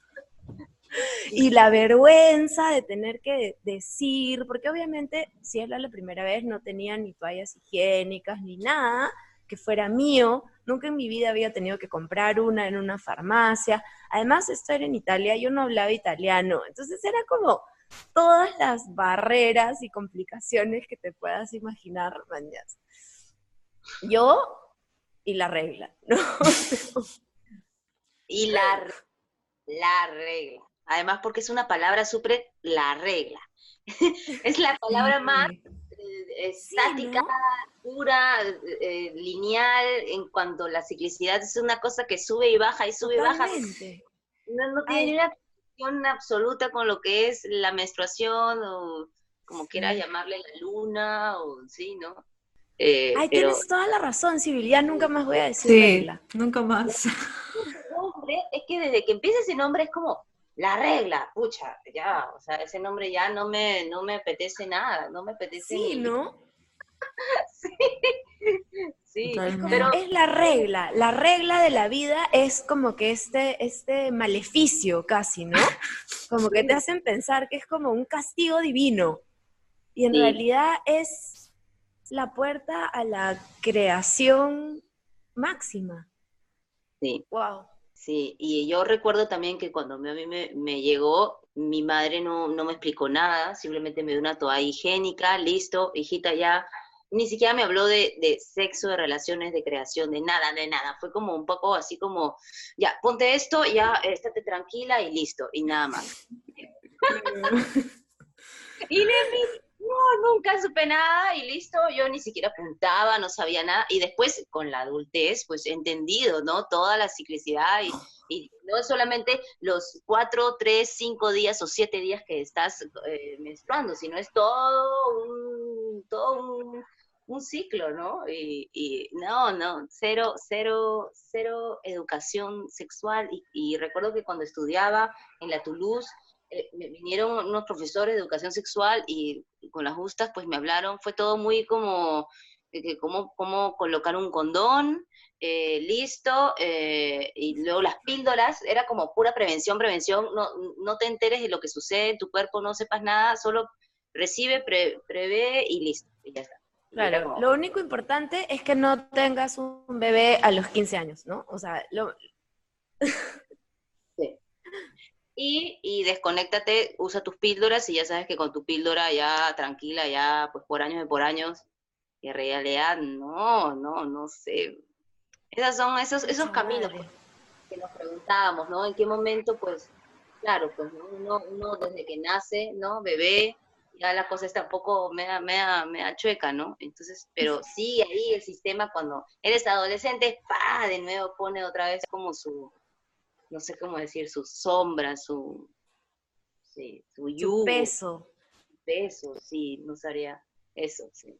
Y la vergüenza de tener que decir, porque obviamente si era la primera vez no tenía ni toallas higiénicas ni nada que fuera mío, nunca en mi vida había tenido que comprar una en una farmacia, además esto era en Italia, yo no hablaba italiano, entonces era como todas las barreras y complicaciones que te puedas imaginar, mañas. Yo y la regla, ¿no? Y la, la regla. Además, porque es una palabra súper la regla. es la palabra más eh, Sí, estática, ¿no? pura, eh, lineal, en cuanto a la ciclicidad es una cosa que sube y baja y sube y baja. Totalmente. No, no tiene una conexión absoluta con lo que es la menstruación o como quieras Sí. llamarle la luna o sí, ¿no? Eh, Ay, pero tienes toda la razón, Sibyl, ya nunca más voy a decir Sí, regla. nunca más. es que desde que empieza ese nombre es como la regla, pucha, ya, o sea, ese nombre ya no me, no me apetece nada, no me apetece Sí, ni- ¿no? Sí, Totalmente. pero Es la regla, la regla de la vida es como que este, este maleficio casi, ¿no? Como que te hacen pensar que es como un castigo divino. Y en Sí. realidad es la puerta a la creación máxima. sí, Wow. Sí, y yo recuerdo también que cuando a mí me, me llegó, mi madre no, no me explicó nada, simplemente me dio una toalla higiénica, listo, hijita ya, ni siquiera me habló de, de sexo, de relaciones, de creación, de nada, de nada, fue como un poco así como, ya, ponte esto, ya, estate tranquila y listo, y nada más. Y de no, nunca supe nada y listo, yo ni siquiera apuntaba, no sabía nada. Y después, con la adultez, pues he entendido, ¿no? Toda la ciclicidad y, y no solamente los cuatro, tres, cinco días o siete días que estás eh, menstruando, sino es todo un, todo un, un ciclo, ¿no? Y, y no, no, cero, cero, cero educación sexual. Y, y recuerdo que cuando estudiaba en la Toulouse, vinieron unos profesores de educación sexual y con las justas pues me hablaron, fue todo muy como, eh, que cómo, cómo colocar un condón, eh, listo, eh, y luego las píldoras, era como pura prevención, prevención, no, no te enteres de lo que sucede en tu cuerpo, no sepas nada, solo recibe, pre- prevé y listo, y ya está. Claro, como- lo único importante es que no tengas un bebé a los 15 años, ¿no? O sea, lo, Y, y desconéctate, usa tus píldoras y ya sabes que con tu píldora ya tranquila, ya pues por años y por años, y en realidad no, no, no sé. Esos son esos, esos caminos que nos preguntábamos, ¿no? ¿En qué momento, pues, claro, pues ¿no? uno, uno desde que nace, ¿no? Bebé, ya la cosa está un poco mea, mea, mea chueca, ¿no? Entonces, pero sí, ahí el sistema cuando eres adolescente, pa, de nuevo pone otra vez como su, no sé cómo decir, su sombra, su, sí, su Su yugo, peso. peso, sí, no sabría eso, sí,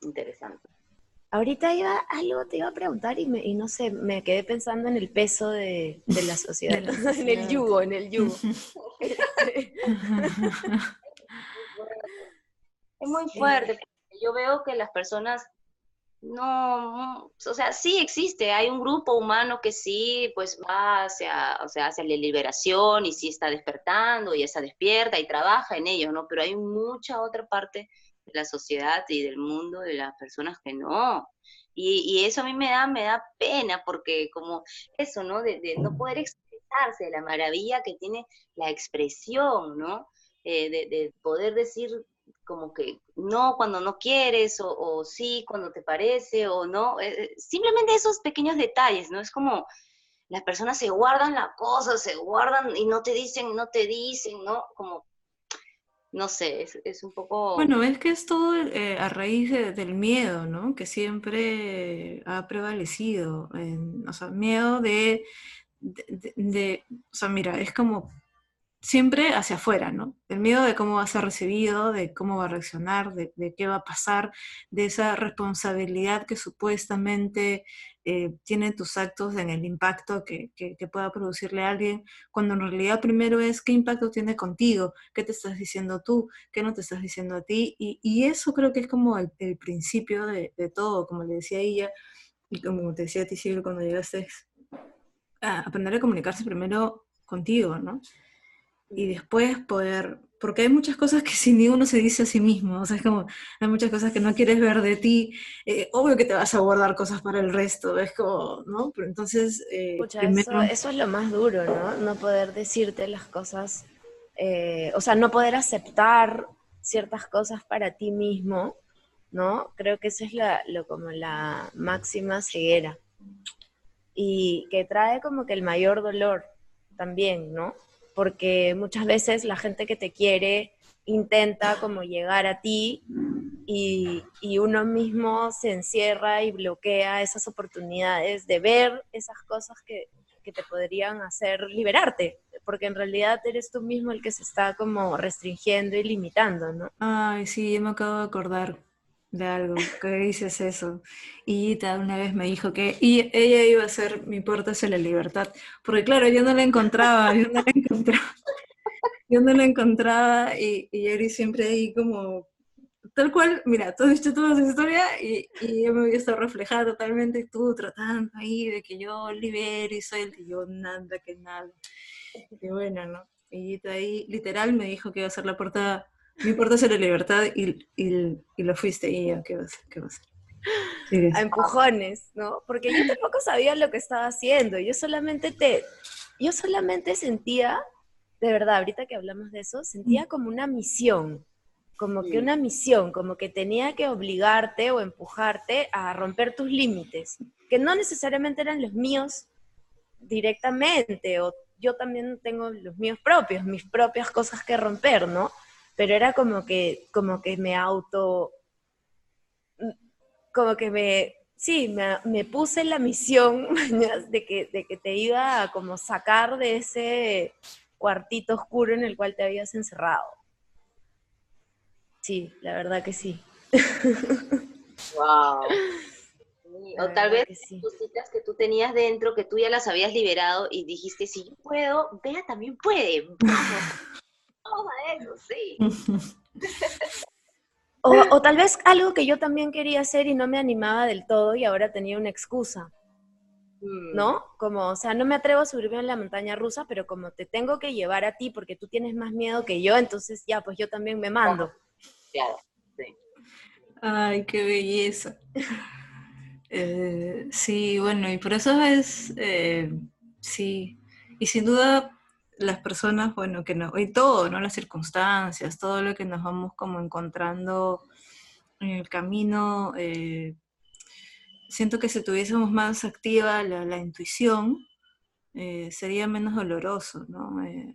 interesante. Ahorita iba, algo te iba a preguntar y, me- y no sé, me quedé pensando en el peso de, de la sociedad, De la en el yugo, en el yugo. Es muy Sí. fuerte, porque yo veo que las personas no, o sea, sí existe, hay un grupo humano que sí, pues va hacia, o sea, hacia la liberación y sí está despertando y está despierta y trabaja en ello, ¿no? Pero hay mucha otra parte de la sociedad y del mundo de las personas que no. Y, y eso a mí me da, me da pena porque como eso, ¿no? De, no poder expresarse, de la maravilla que tiene la expresión, ¿no? Eh, de poder decir como que no cuando no quieres o, o sí cuando te parece o no, eh, eh, simplemente esos pequeños detalles, ¿no? Es como las personas se guardan la cosa, se guardan y no te dicen, no te dicen, ¿no? Como, no sé, es, es un poco... Bueno, es que es todo eh, a raíz de- del miedo, ¿no? Que siempre ha prevalecido. en- o sea, miedo de, de, de- de- o sea, mira, es como siempre hacia afuera, ¿no? El miedo de cómo va a ser recibido, de cómo va a reaccionar, de, de qué va a pasar, de esa responsabilidad que supuestamente eh, tienen tus actos en el impacto que, que- que pueda producirle a alguien, cuando en realidad primero es qué impacto tiene contigo, qué te estás diciendo tú, qué no te estás diciendo a ti, y, y eso creo que es como el, el principio de, de todo, como le decía ella, y como te decía a ti, Silvia, cuando llegaste, a aprender a comunicarse primero contigo, ¿no? Y después poder, porque hay muchas cosas que si ni uno se dice a sí mismo, o sea, es como, hay muchas cosas que no quieres ver de ti, eh, obvio que te vas a guardar cosas para el resto, es como, ¿no? Pero entonces, eh, Pucha, primero, eso, eso es lo más duro, ¿no? No poder decirte las cosas, eh, o sea, no poder aceptar ciertas cosas para ti mismo, ¿no? Creo que esa es la, lo, como la máxima ceguera. Y que trae como que el mayor dolor también, ¿no? Porque muchas veces la gente que te quiere intenta como llegar a ti y, y uno mismo se encierra y bloquea esas oportunidades de ver esas cosas que, que te podrían hacer liberarte, porque en realidad eres tú mismo el que se está como restringiendo y limitando, ¿no? ay, sí, me acabo de acordar de algo, que dices eso, y una vez me dijo que y ella iba a ser mi puerta hacia la libertad, porque claro, yo no la encontraba, yo no la encontraba, yo no la encontraba, y, y Eri siempre ahí como tal cual, mira, tú has visto toda esa historia y, y yo me había estado reflejada totalmente, tú tratando ahí de que yo libere y suelte, y yo nada, que nada. Y bueno, ¿no? Y ahí literal me dijo que iba a ser la puerta, mi puerta hacia la libertad y, y, y lo fuiste y yo, ¿qué va a hacer? ¿Qué va a hacer? Sigues. a empujones, ¿no? Porque yo tampoco sabía lo que estaba haciendo, yo solamente te, yo solamente sentía, de verdad, ahorita que hablamos de eso, sentía como una misión, como que Mm. una misión, como que tenía que obligarte o empujarte a romper tus límites, que no necesariamente eran los míos directamente, o yo también tengo los míos propios, mis propias cosas que romper, ¿no? Pero era como que, como que me auto, como que me, sí, me, me puse la misión de que, de que te iba a como sacar de ese cuartito oscuro en el cual te habías encerrado. Sí, la verdad que sí. Wow. O tal vez sí. cositas que tú tenías dentro, que tú ya las habías liberado y dijiste, si yo puedo, Bea también puede. Vamos, vamos a eso, sí. O, o tal vez algo que yo también quería hacer y no me animaba del todo y ahora tenía una excusa, Mm, ¿no? Como, o sea, no me atrevo a subirme en la montaña rusa, pero como te tengo que llevar a ti porque tú tienes más miedo que yo, entonces ya, pues yo también me mando. Claro. Ay, qué belleza. Eh, sí, bueno, y por eso es, eh, sí, y sin duda las personas, bueno, que no, y todo, ¿no? Las circunstancias, todo lo que nos vamos como encontrando en el camino, eh, siento que si tuviésemos más activa la, intuición, eh, sería menos doloroso, ¿no? Eh,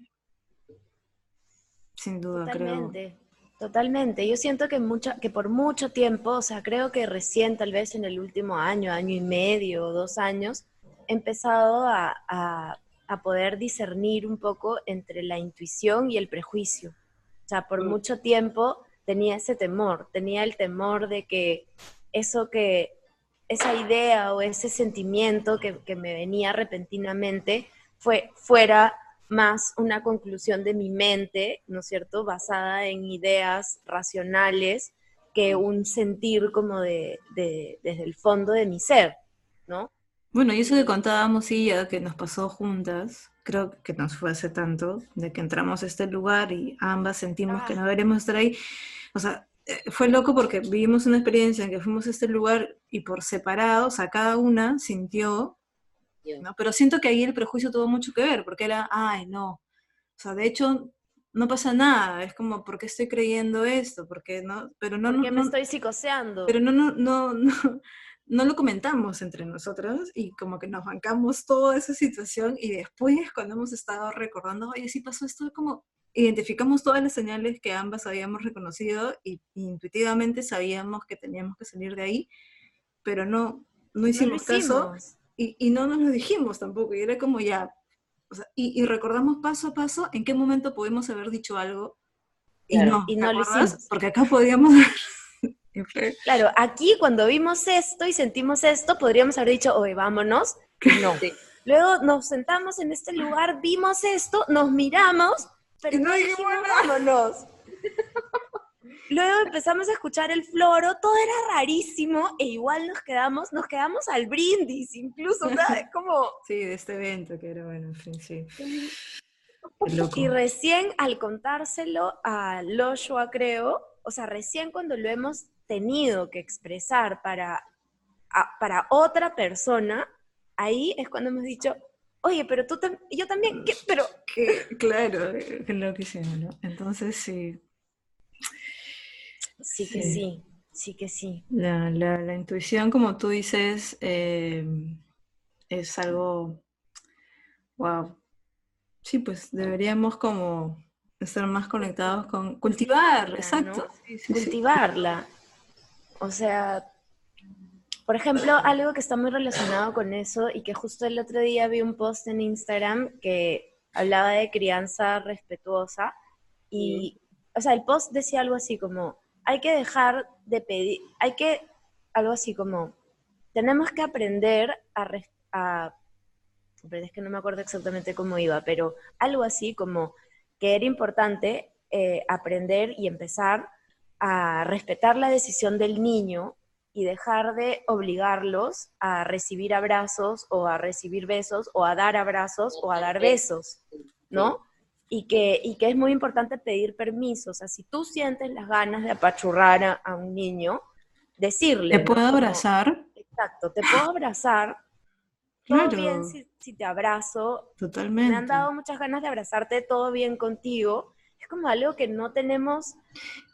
sin duda, creo. Totalmente, totalmente. Yo siento que, mucha, que por mucho tiempo, o sea, creo que recién, tal vez en el último año, año y medio dos años, he empezado a- a poder discernir un poco entre la intuición y el prejuicio. O sea, por Mm. mucho tiempo tenía ese temor, tenía el temor de que eso que, esa idea o ese sentimiento que, que me venía repentinamente fue, fuera más una conclusión de mi mente, ¿no es cierto?, basada en ideas racionales que un sentir como de, de- desde el fondo de mi ser, ¿no? Bueno, y eso que contábamos, ya que nos pasó juntas, creo que nos fue hace tanto, de que entramos a este lugar y ambas sentimos que Ah. no deberíamos estar ahí. O sea, eh, fue loco porque vivimos una experiencia en que fuimos a este lugar y por separado, o sea, cada una sintió. ¿no? Pero siento que ahí el prejuicio tuvo mucho que ver, porque era, ay, no. O sea, de hecho, no pasa nada, es como, ¿por qué estoy creyendo esto? Porque no, pero no, ¿Por no, qué me no- estoy psicoseando? pero no, no, no, no, no lo comentamos entre nosotros y como que nos bancamos toda esa situación y después cuando hemos estado recordando, oye, sí pasó esto, como identificamos todas las señales que ambas habíamos reconocido y intuitivamente sabíamos que teníamos que salir de ahí, pero no, no hicimos caso y, y no nos lo dijimos tampoco, y era como ya, o sea, y, y recordamos paso a paso en qué momento pudimos haber dicho algo y Claro, no, y ¿te no lo hicimos. Porque acá podíamos... Claro, aquí cuando vimos esto y sentimos esto, podríamos haber dicho, oye, vámonos. No. Sí. Luego nos sentamos en este lugar, vimos esto, nos miramos, pero no dijimos vámonos. Luego empezamos a escuchar el floro, todo era rarísimo e igual nos quedamos, nos quedamos al brindis incluso, como... Sí, de este evento que era bueno, en fin, sí. Y recién al contárselo a Loshua, creo, o sea, recién cuando lo hemos tenido que expresar para, a- para otra persona, ahí es cuando hemos dicho, oye, pero tú tam- yo también, ¿qué? Pero, Que- claro, eh, qué loquísimo, ¿no? Entonces sí, sí que Sí. sí, sí que sí. la, la- la intuición, como tú dices, eh, es algo, wow. Sí, pues deberíamos como estar más conectados con cultivar, exacto. Sí, sí, sí. cultivarla. O sea, por ejemplo, algo que está muy relacionado con eso y que justo el otro día vi un post en Instagram que hablaba de crianza respetuosa y, o sea, el post decía algo así como, hay que dejar de pedir, hay que, algo así como, tenemos que aprender a, res- a es que no me acuerdo exactamente cómo iba, pero algo así como que era importante eh, aprender y empezar a respetar la decisión del niño y dejar de obligarlos a recibir abrazos o a recibir besos o a dar abrazos o a dar besos, ¿no? Y que, y que es muy importante pedir permiso. O sea, si tú sientes las ganas de apachurrar a, a un niño, decirle. ¿Te puedo abrazar? Exacto, te puedo abrazar. Todo Claro. bien si, si te abrazo. Totalmente. Me han dado muchas ganas de abrazarte, todo bien contigo. Es como algo que no tenemos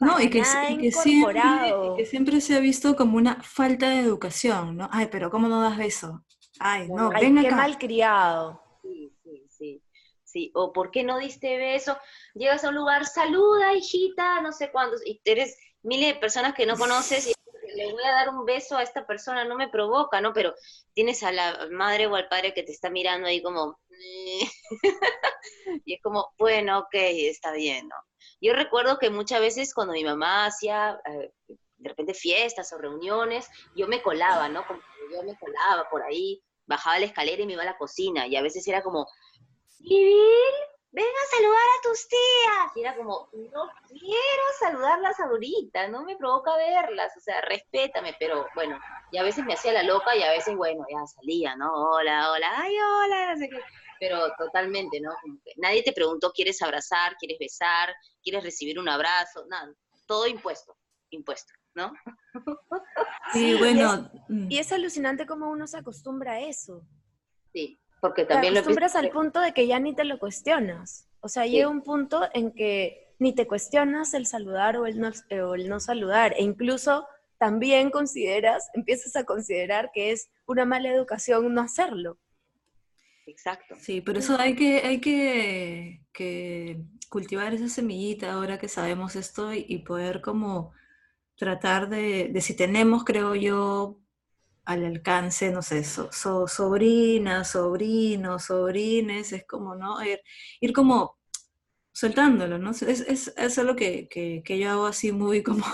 No, y para que, nada y que siempre, incorporado. y que siempre se ha visto como una falta de educación, ¿no? Ay, pero ¿cómo no das beso? Ay, no, Ay, ven qué acá. malcriado. Sí, sí, sí. Sí, o ¿por qué no diste beso? Llegas a un lugar, saluda, hijita, no sé cuántos, y eres miles de personas que no conoces y le voy a dar un beso a esta persona, no me provoca, ¿no? Pero tienes a la madre o al padre que te está mirando ahí como... y es como, bueno, ok, está bien, ¿no? Yo recuerdo que muchas veces cuando mi mamá hacía eh, de repente fiestas o reuniones, yo me colaba, ¿no? Como yo me colaba por ahí, bajaba la escalera y me iba a la cocina, y a veces era como, Civil, ven a saludar a tus tías. Y era como, no quiero saludarlas ahorita, no me provoca verlas, o sea, respétame, pero bueno, y a veces me hacía la loca y a veces, bueno, ya salía, ¿no? Hola, hola, ay, hola, no sé qué. Pero totalmente, ¿no? Como que nadie te preguntó, ¿quieres abrazar? ¿Quieres besar? ¿Quieres recibir un abrazo? Nada, todo impuesto, impuesto, ¿no? Sí, bueno, mm, Y es alucinante cómo uno se acostumbra a eso. Sí, porque Te también lo acostumbras al empecé- punto de que ya ni te lo cuestionas. O sea, Sí. llega un punto en que ni te cuestionas el saludar o el no, eh, o el no saludar. E incluso también consideras, empiezas a considerar que es una mala educación no hacerlo. Exacto. sí, por eso hay que, hay que, que cultivar esa semillita ahora que sabemos esto y, y poder como tratar de, de si tenemos, creo yo, al alcance, no sé, so- so- sobrinas, sobrinos, sobrines, es como, ¿no? Ir, ir como soltándolo, ¿no? Es, es, es algo que, que, que yo hago así muy como,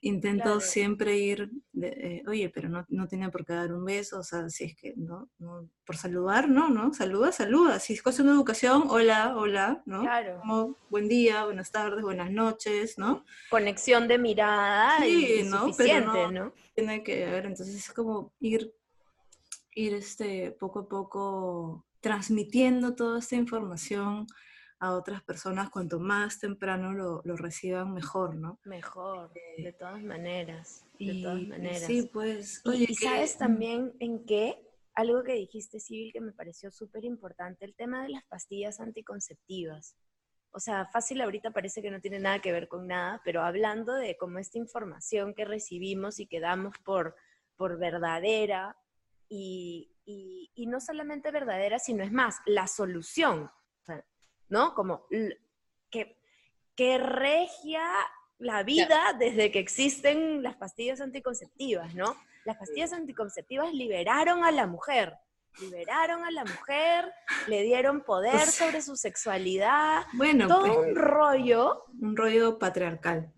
intento Claro. siempre ir, de, eh, oye, pero no, no tiene por qué dar un beso, o sea, si es que, ¿no? no por saludar, ¿no? ¿no? Saluda, saluda. Si es cuestión de educación, hola, hola, ¿no? Claro. Como, buen día, buenas tardes, buenas noches, ¿no? Conexión de mirada Sí, y ¿no? Pero suficiente, no- ¿no? tiene que haber, entonces es como ir, ir este, poco a poco transmitiendo toda esta información a otras personas, cuanto más temprano lo, lo reciban, mejor, ¿no? Mejor, Eh, de todas maneras. De Y, todas y maneras. sí, pues, Y- oye, y, que- sabes mm, también en qué, algo que dijiste, Civil, que me pareció súper importante, el tema de las pastillas anticonceptivas. O sea, fácil ahorita parece que no tiene nada que ver con nada, pero hablando de como esta información que recibimos y que damos por, por verdadera y, y- y no solamente verdadera, sino es más, la solución, o sea, ¿no? Como que, que regia la vida desde que existen las pastillas anticonceptivas, ¿no? Las pastillas anticonceptivas liberaron a la mujer, liberaron a la mujer, le dieron poder Pues- sobre su sexualidad, Bueno, todo pues, un rollo. un rollo patriarcal.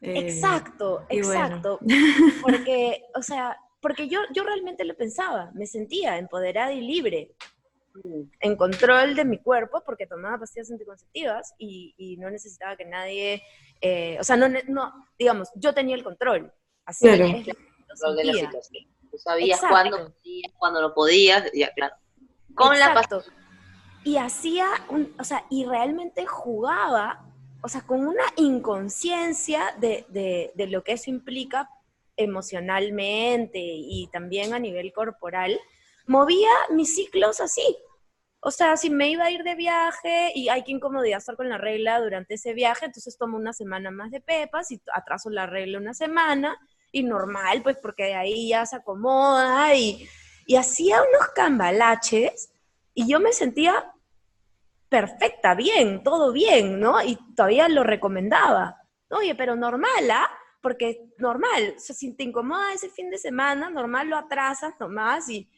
Eh, Exacto, bueno. exacto. Porque, o sea, porque yo, yo realmente lo pensaba, me sentía empoderada y libre, en control de mi cuerpo, porque tomaba pastillas anticonceptivas y, y no necesitaba que nadie, eh, o sea, no, digamos, yo tenía el control. Así Claro. es Control de la situación. Tú sabías cuándo podías, cuándo no podías, ya claro. Con la Exacto. Y hacía, un, o sea, y realmente jugaba, o sea, con una inconsciencia de, de, de lo que eso implica emocionalmente y también a nivel corporal, movía mis ciclos así. O sea, si me iba a ir de viaje y hay que incomodidad estar con la regla durante ese viaje, entonces tomo una semana más de pepas y atraso la regla una semana y normal, pues porque de ahí ya se acomoda y, y hacía unos cambalaches y yo me sentía perfecta, bien, todo bien, ¿no? Y todavía lo recomendaba. Oye, pero normal, ¿ah? Porque normal, o sea, si te incomoda ese fin de semana, normal lo atrasas nomás y...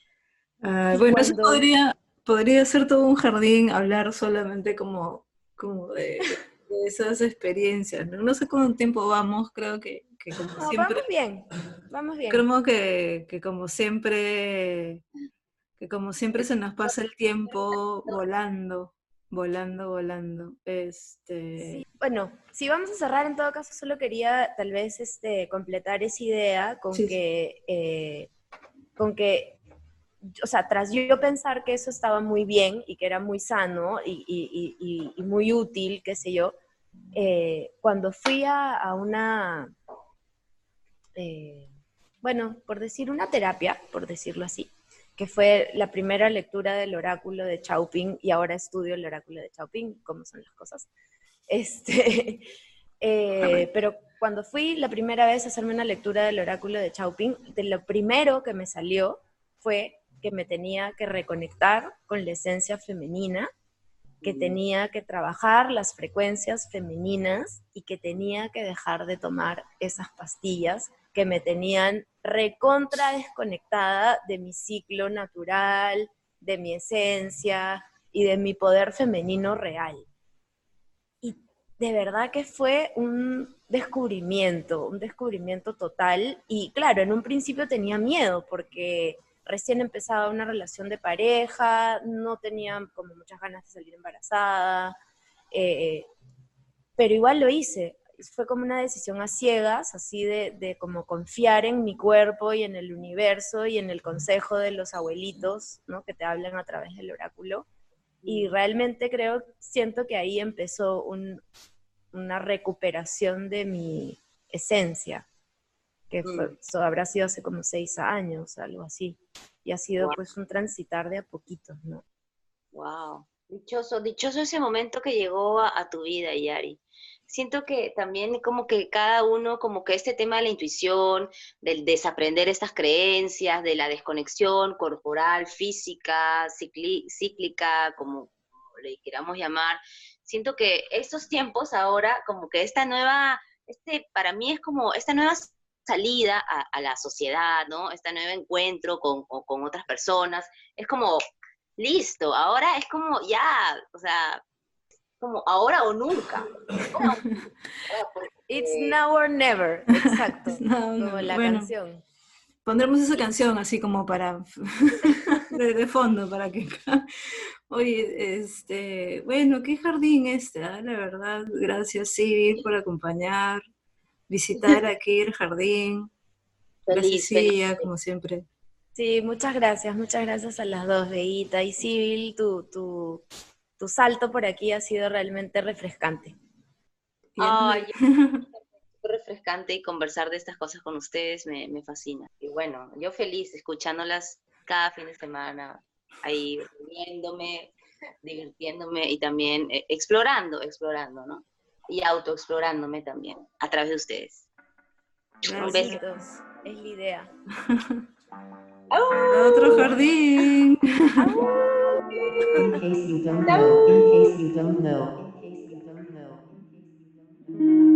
Ah, Y bueno, eso cuando- podría, podría ser todo un jardín, hablar solamente como, como de, de esas experiencias. ¿no? No sé cuánto tiempo vamos, creo que, que como No, siempre, vamos bien, vamos bien. creo que, que como siempre, que como siempre se nos pasa el tiempo volando, volando, volando. Este, Sí, Bueno, si vamos a cerrar, en todo caso, solo quería tal vez este, completar esa idea con Sí, que, eh, con que, o sea, tras yo pensar que eso estaba muy bien y que era muy sano y, y- y- y- muy útil, qué sé yo, eh, cuando fui a, a una, eh, bueno, por decir una terapia, por decirlo así, que fue la primera lectura del oráculo de Chauping y ahora estudio el oráculo de Chauping, cómo son las cosas. Este, eh, pero cuando fui la primera vez a hacerme una lectura del oráculo de Chauping, de lo primero que me salió fue que me tenía que reconectar con la esencia femenina, que tenía que trabajar las frecuencias femeninas y que tenía que dejar de tomar esas pastillas que me tenían recontra desconectada de mi ciclo natural, de mi esencia y de mi poder femenino real. Y de verdad que fue un descubrimiento, un descubrimiento total. Y claro, en un principio tenía miedo porque recién empezaba una relación de pareja, no tenía como muchas ganas de salir embarazada, eh, pero igual lo hice. Fue como una decisión a ciegas, así de, de como confiar en mi cuerpo y en el universo y en el consejo de los abuelitos, ¿no? Que te hablan a través del oráculo. Y realmente creo, siento que ahí empezó un- una recuperación de mi esencia, que fue- Mm. eso habrá sido hace como seis años, algo así. Y ha sido Wow. pues un transitar de a poquitos, ¿no? Wow, dichoso, dichoso ese momento que llegó a, a tu vida, Yari. Siento que también como que cada uno, como que este tema de la intuición, del desaprender estas creencias, de la desconexión corporal, física, cíclica, como le queramos llamar, siento que estos tiempos ahora, como que esta nueva, este para mí es como esta nueva salida a, a la sociedad, ¿no? Este nuevo encuentro con, con- con otras personas, es como listo, ahora es como ya, o sea, como ahora o nunca. Ahora o nunca, porque- It's now or never, exacto. No, no, como la bueno, canción. Pondremos esa canción así como para de, de fondo para que oye este bueno qué jardín este ah, la verdad gracias Civil por acompañar visitar aquí el jardín gracias Feliz. Cia, como siempre Sí, muchas gracias, muchas gracias a las dos, Beita y Civil. Tu, tu, tu salto por aquí ha sido realmente refrescante. Ay, Súper refrescante y conversar de estas cosas con ustedes me, me fascina. Y bueno, yo feliz escuchándolas cada fin de semana, ahí riéndome, divirtiéndome y también eh, explorando, explorando, ¿no? Y autoexplorándome también a través de ustedes. Un beso. Besitos. Es la idea. Otro jardín. In case you don't know, in case you don't know, in case you don't know.